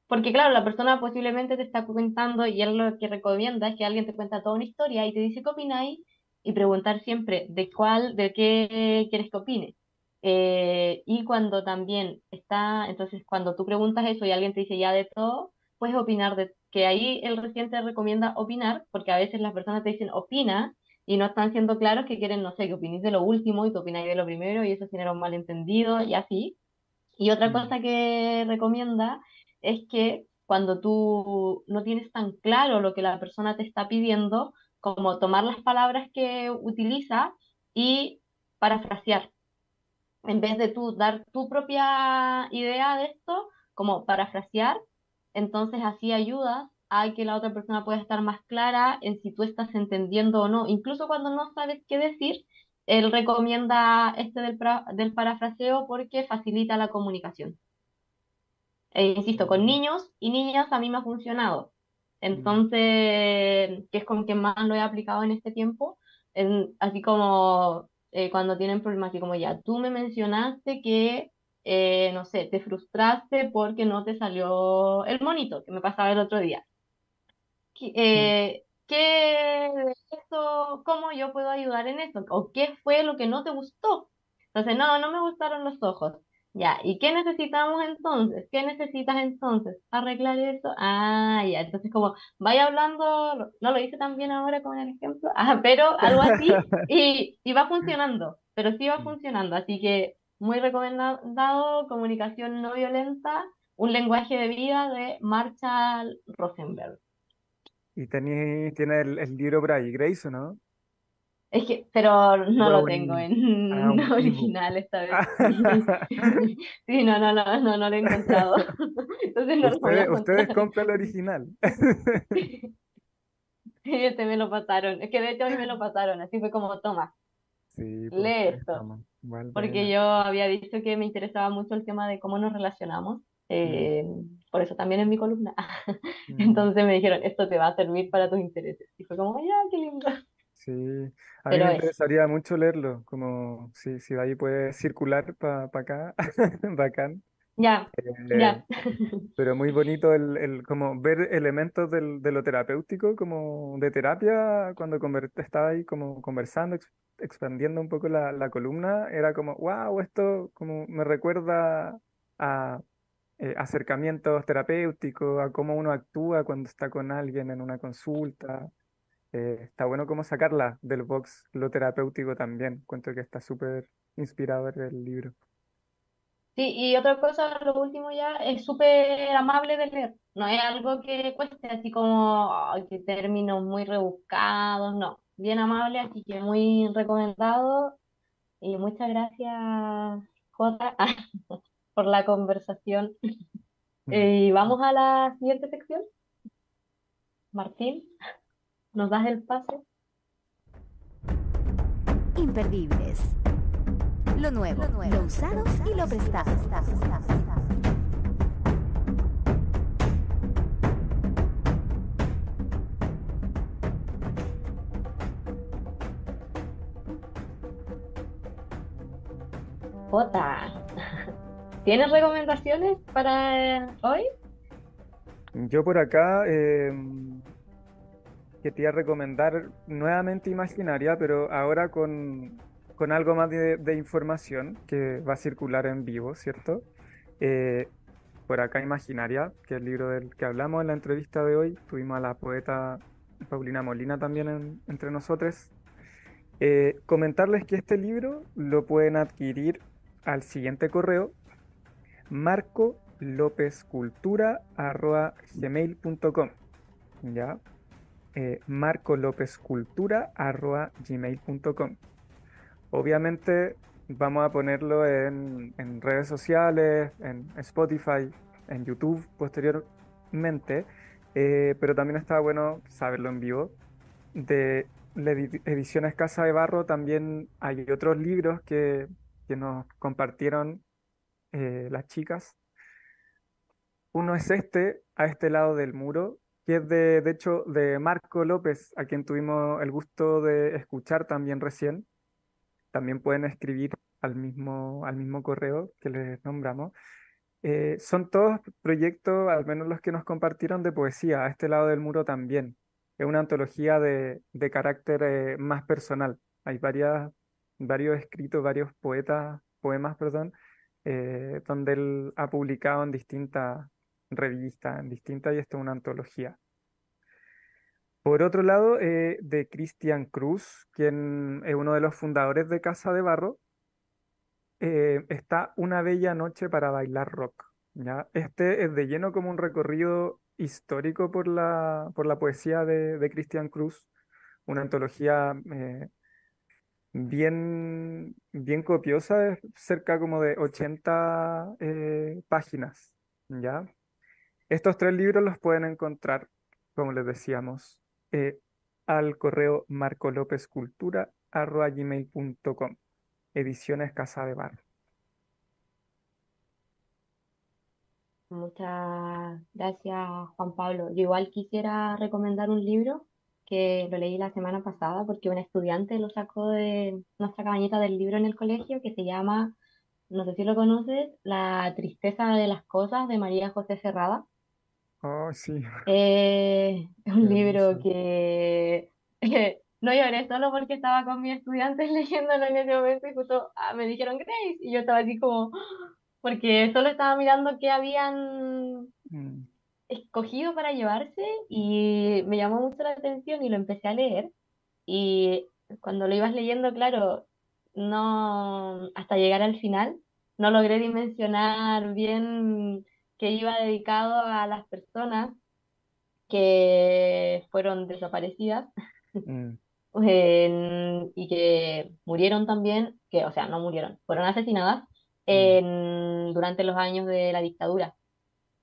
porque claro, la persona posiblemente te está comentando y él lo que recomienda es que alguien te cuenta toda una historia y te dice qué opináis y preguntar siempre de cuál, de qué quieres que opine. Eh, y cuando también está, entonces cuando tú preguntas eso y alguien te dice ya de todo, puedes opinar de que ahí el reciente recomienda opinar, porque a veces las personas te dicen opina y no están siendo claros que quieren, no sé, que opinéis de lo último y tú opináis de lo primero y eso genera un malentendido y así. Y otra mm. cosa que recomienda es que cuando tú no tienes tan claro lo que la persona te está pidiendo, como tomar las palabras que utiliza y parafrasear. En vez de tú dar tu propia idea de esto, como parafrasear, entonces así ayudas hay que la otra persona pueda estar más clara en si tú estás entendiendo o no. Incluso cuando no sabes qué decir, él recomienda este del, del parafraseo porque facilita la comunicación. E insisto, con niños y niñas a mí me ha funcionado. Entonces, que es con quien más lo he aplicado en este tiempo, así como eh, cuando tienen problemas, así como ya, tú me mencionaste que, eh, no sé, te frustraste porque no te salió el monito, que me pasaba el otro día eh, ¿qué eso, cómo yo puedo ayudar en eso? ¿O qué fue lo que no te gustó? Entonces, no, no me gustaron los ojos. Ya, ¿y qué necesitamos entonces? ¿Qué necesitas entonces? ¿Arreglar eso? Ah, ya, entonces como vaya hablando, no lo hice tan bien ahora con el ejemplo, ah, pero algo así, y, y va funcionando, pero sí va mm. funcionando, así que muy recomendado, comunicación no violenta, un lenguaje de vida de Marshall Rosenberg. Y tení, tiene el, el libro Grace, ¿o no? Es que, pero no lo tengo en original esta vez. Sí, no, no, no, no, no lo he encontrado. Entonces no ustedes, ustedes compran el original. Este me lo pasaron. Es que de hecho a mí me lo pasaron. Así fue como, toma, Sí, pues, lee ahí esto. Porque yo había dicho que me interesaba mucho el tema de cómo nos relacionamos. eh, por eso también en mi columna. Mm, Entonces me dijeron, esto te va a servir para tus intereses. Y fue como, ya, qué lindo. Sí, a mí Pero me eso. interesaría mucho leerlo, como si, si de ahí puede circular para acá, bacán. Ya, Eh, ya. pero muy bonito el, el como ver elementos del, de lo terapéutico, como de terapia, cuando conver- estaba ahí como conversando, ex- expandiendo un poco la, la columna, era como, wow, esto como me recuerda a eh, acercamientos terapéuticos, a cómo uno actúa cuando está con alguien en una consulta. Eh, está bueno como sacarla del box lo terapéutico también. Cuento que está súper inspirador el libro. Sí, y otra cosa, lo último ya, es súper amable de leer. No es algo que cueste así como, que términos muy rebuscados, no. Bien amable, así que muy recomendado. Y muchas gracias, Jota, por la conversación. Y vamos a la siguiente sección. Martín, ¿nos das el pase? Imperdibles. Lo nuevo, lo usado y lo prestado. Jota, ¿tienes recomendaciones para hoy? Yo por acá eh, quería recomendar nuevamente Imaginaria, pero ahora con, con algo más de, información que va a circular en vivo, ¿cierto? Eh, por acá Imaginaria, que es el libro del que hablamos en la entrevista de hoy. Tuvimos a la poeta Paulina Molina también en- entre nosotros. Eh, comentarles que este libro lo pueden adquirir al siguiente correo, marco gmail.com ¿ya? Eh, marcolopezcultura@gmail.com. Obviamente vamos a ponerlo en, redes sociales, en Spotify, en YouTube posteriormente, eh, pero también está bueno saberlo en vivo. De la edi- Ediciones Casa de Barro también hay otros libros que, que nos compartieron eh, las chicas. Uno es este, a este lado del muro, que es de, de hecho de Marco López, a quien tuvimos el gusto de escuchar también recién. También pueden escribir al mismo, al mismo correo que les nombramos. Eh, son todos proyectos, al menos los que nos compartieron, de poesía, a este lado del muro también. Es una antología de, de carácter eh, más personal. Hay varias, varios escritos, varios poetas, poemas, perdón, eh, donde él ha publicado en distintas revistas, en distintas, y esto es una antología. Por otro lado, eh, de Cristian Cruz, quien es uno de los fundadores de Casa de Barro, eh, está Una bella noche para bailar rock. ¿ya? Este es de lleno como un recorrido histórico por la, por la poesía de, de Cristian Cruz, una antología eh, bien, bien copiosa, cerca como de 80 eh, páginas. ¿ya? Estos tres libros los pueden encontrar, como les decíamos, eh, al correo marcolopezcultura@gmail.com. Ediciones Casa de Barro. Muchas gracias, Juan Pablo. Yo igual quisiera recomendar un libro que lo leí la semana pasada porque un estudiante lo sacó de nuestra cabañita del libro en el colegio que se llama, no sé si lo conoces, La tristeza de las cosas de María José Cerrada. Oh, sí. Eh, es un libro Hermoso. que no lloré solo porque estaba con mis estudiantes leyéndolo en ese momento y justo ah, me dijeron Grace y yo estaba así como, porque solo estaba mirando qué habían Mm, escogido para llevarse y me llamó mucho la atención y lo empecé a leer y cuando lo ibas leyendo, claro, no, hasta llegar al final, no logré dimensionar bien que iba dedicado a las personas que fueron desaparecidas mm, en- y que murieron también, que, o sea, no murieron, fueron asesinadas en- durante los años de la dictadura.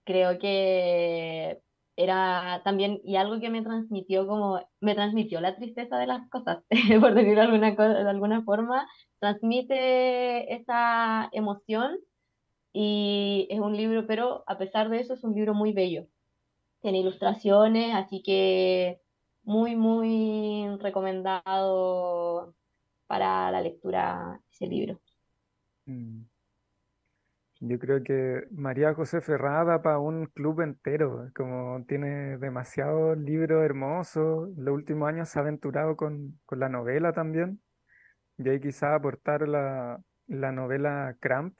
Creo que era también, y algo que me transmitió como, me transmitió la tristeza de las cosas, por decirlo alguna, de alguna forma, transmite esa emoción y es un libro, pero a pesar de eso es un libro muy bello. Tiene ilustraciones, así que muy, muy recomendado para la lectura ese libro. Mm. Yo creo que María José Ferrada para un club entero, como tiene demasiados libros hermosos, los últimos años se ha aventurado con, con la novela también, y ahí quizá aportar la, la novela Cramp,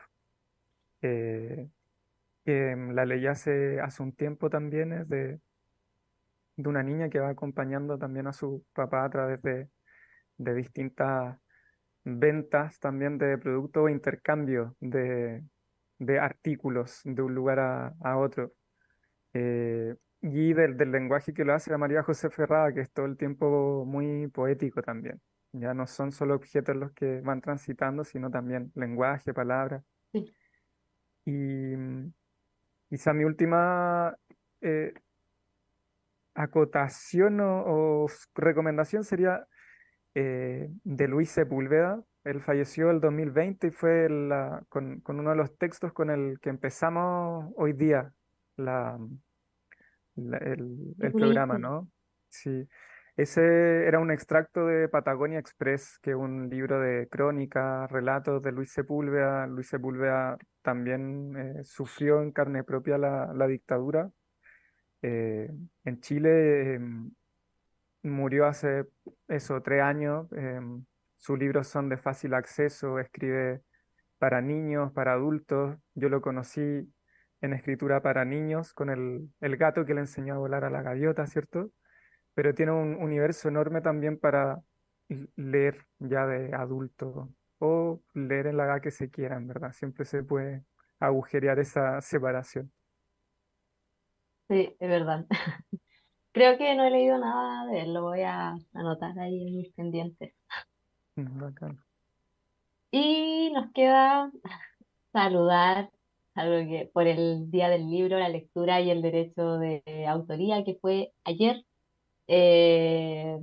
eh, que la leí hace, un tiempo también, es de, de una niña que va acompañando también a su papá a través de, de distintas ventas también de productos o intercambio de, de artículos de un lugar a, otro. Eh, y del, del, lenguaje que lo hace la María José Ferrada, que es todo el tiempo muy poético también. Ya no son solo objetos los que van transitando, sino también lenguaje, palabras. Y quizá mi última eh, acotación o, recomendación sería eh, de Luis Sepúlveda, él falleció el 2020 y fue la, con, con, uno de los textos con el que empezamos hoy día la, el, el programa, ¿no? Sí. Ese era un extracto de Patagonia Express, que es un libro de crónica, relatos de Luis Sepúlveda. Luis Sepúlveda también eh, sufrió en carne propia la, la dictadura. Eh, en Chile em, murió hace eso, tres años. Em, sus libros son de fácil acceso, escribe para niños, para adultos. Yo lo conocí en escritura para niños con el, gato que le enseñó a volar a la gaviota, ¿cierto? Pero tiene un universo enorme también para leer ya de adulto o leer en la edad que se quieran, ¿verdad? Siempre se puede agujerear esa separación. Sí, es verdad. Creo que no he leído nada de él, lo voy a anotar ahí en mis pendientes. Mm, y nos queda saludar algo que, por el Día del Libro, la lectura y el derecho de autoría, que fue ayer. Eh,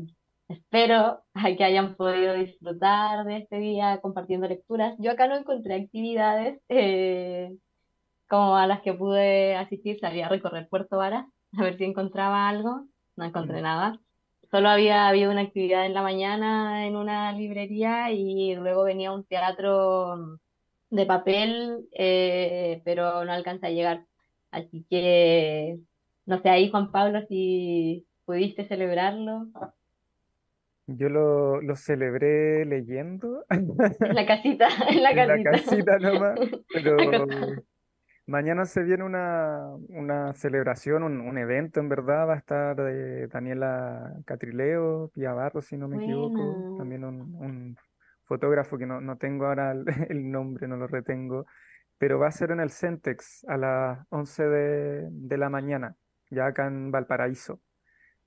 espero que hayan podido disfrutar de este día compartiendo lecturas. Yo acá no encontré actividades eh, como a las que pude asistir. Salí a recorrer Puerto Varas a ver si encontraba algo. No encontré mm. nada solo había habido una actividad en la mañana en una librería y luego venía un teatro de papel, eh, pero no alcanza a llegar. Así que, no sé, ahí Juan Pablo, si pudiste celebrarlo. Yo lo, lo celebré leyendo. En la casita, en la casita. En la casita nomás, pero Mañana se viene una, una celebración, un, evento en verdad. Va a estar eh, Daniela Catrileo, Pia Barro, si no me equivoco. También un, fotógrafo que no, no tengo ahora el, nombre, no lo retengo. Pero va a ser en el Centex a las 11 de, la mañana, ya acá en Valparaíso.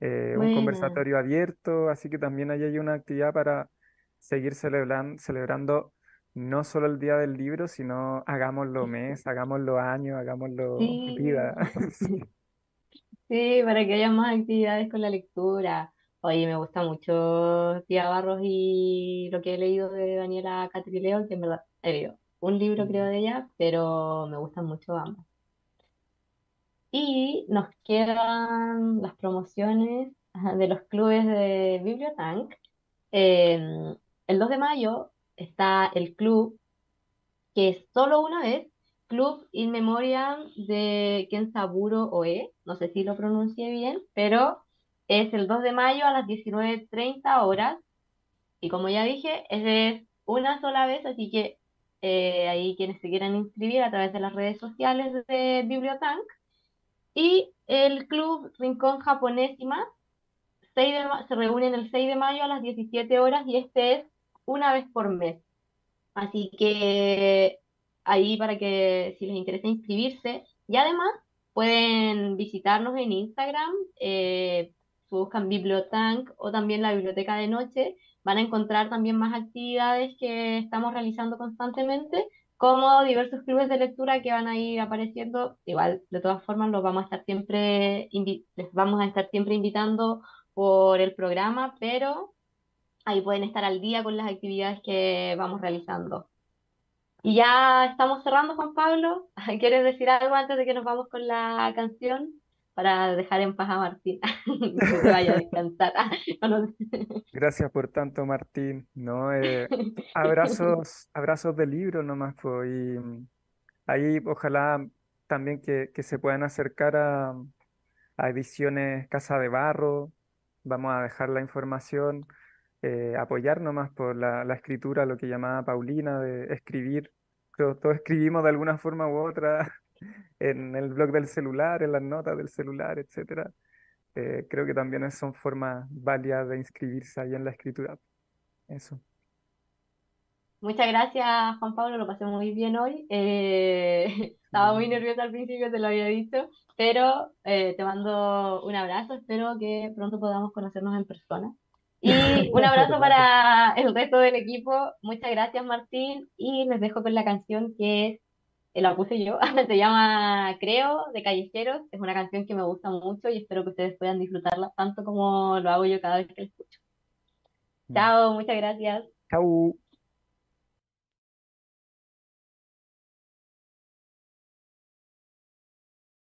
Eh, un conversatorio abierto, así que también ahí hay una actividad para seguir celebrando no solo el día del libro, sino hagámoslo mes, hagámoslo año, hagámoslo vida. Sí. para que haya más actividades con la lectura. Oye, me gusta mucho Tía Barros y lo que he leído de Daniela Catrileo, que en verdad he leído un libro creo de ella, pero me gustan mucho ambas. Y nos quedan las promociones de los clubes de Bibliotank. Em, el 2 de mayo está el club, que es solo una vez, Club In Memoriam de Kensaburo Oe, no sé si lo pronuncié bien, pero es el 2 de mayo a las 19.30 horas. Y como ya dije, es una sola vez, así que eh, ahí quienes se quieran inscribir a través de las redes sociales de Bibliotank. Y el club Rincón Japonés más se reúnen el 6 de mayo a las 17 horas y este es una vez por mes. Así que ahí para que si les interesa inscribirse y además pueden visitarnos en Instagram, eh, buscan Bibliotank o también la biblioteca de noche, van a encontrar también más actividades que estamos realizando constantemente, como diversos clubes de lectura que van a ir apareciendo. Igual, de todas formas, los vamos a estar siempre, les vamos a estar siempre invitando por el programa, pero ahí pueden estar al día con las actividades que vamos realizando. Y ya estamos cerrando, Juan Pablo. ¿Quieres decir algo antes de que nos vamos con la canción? Para dejar en paz a Martín, que se vaya a descansar. Gracias por tanto, Martín. ¿no? Eh, abrazos, abrazos de libro nomás. Pues, y mm, ahí ojalá también que, que se puedan acercar a, a ediciones Casa de Barro. Vamos a dejar la información eh, apoyar nomás por la, la, escritura, lo que llamaba Paulina, de escribir. Todos, escribimos de alguna forma u otra en el blog del celular, en las notas del celular, etc. Eh, creo que también son formas válidas de inscribirse ahí en la escritura. Eso. Muchas gracias, Juan Pablo, lo pasé muy bien hoy. Eh, estaba muy nerviosa al principio, te lo había dicho, pero eh, te mando un abrazo, espero que pronto podamos conocernos en persona. Y un abrazo para el resto del equipo. Muchas gracias, Martín. Y les dejo con la canción que es, la puse yo, se llama Creo, de Callejeros. Es una canción que me gusta mucho y espero que ustedes puedan disfrutarla tanto como lo hago yo cada vez que la escucho. Mm. Chao, muchas gracias. Chao.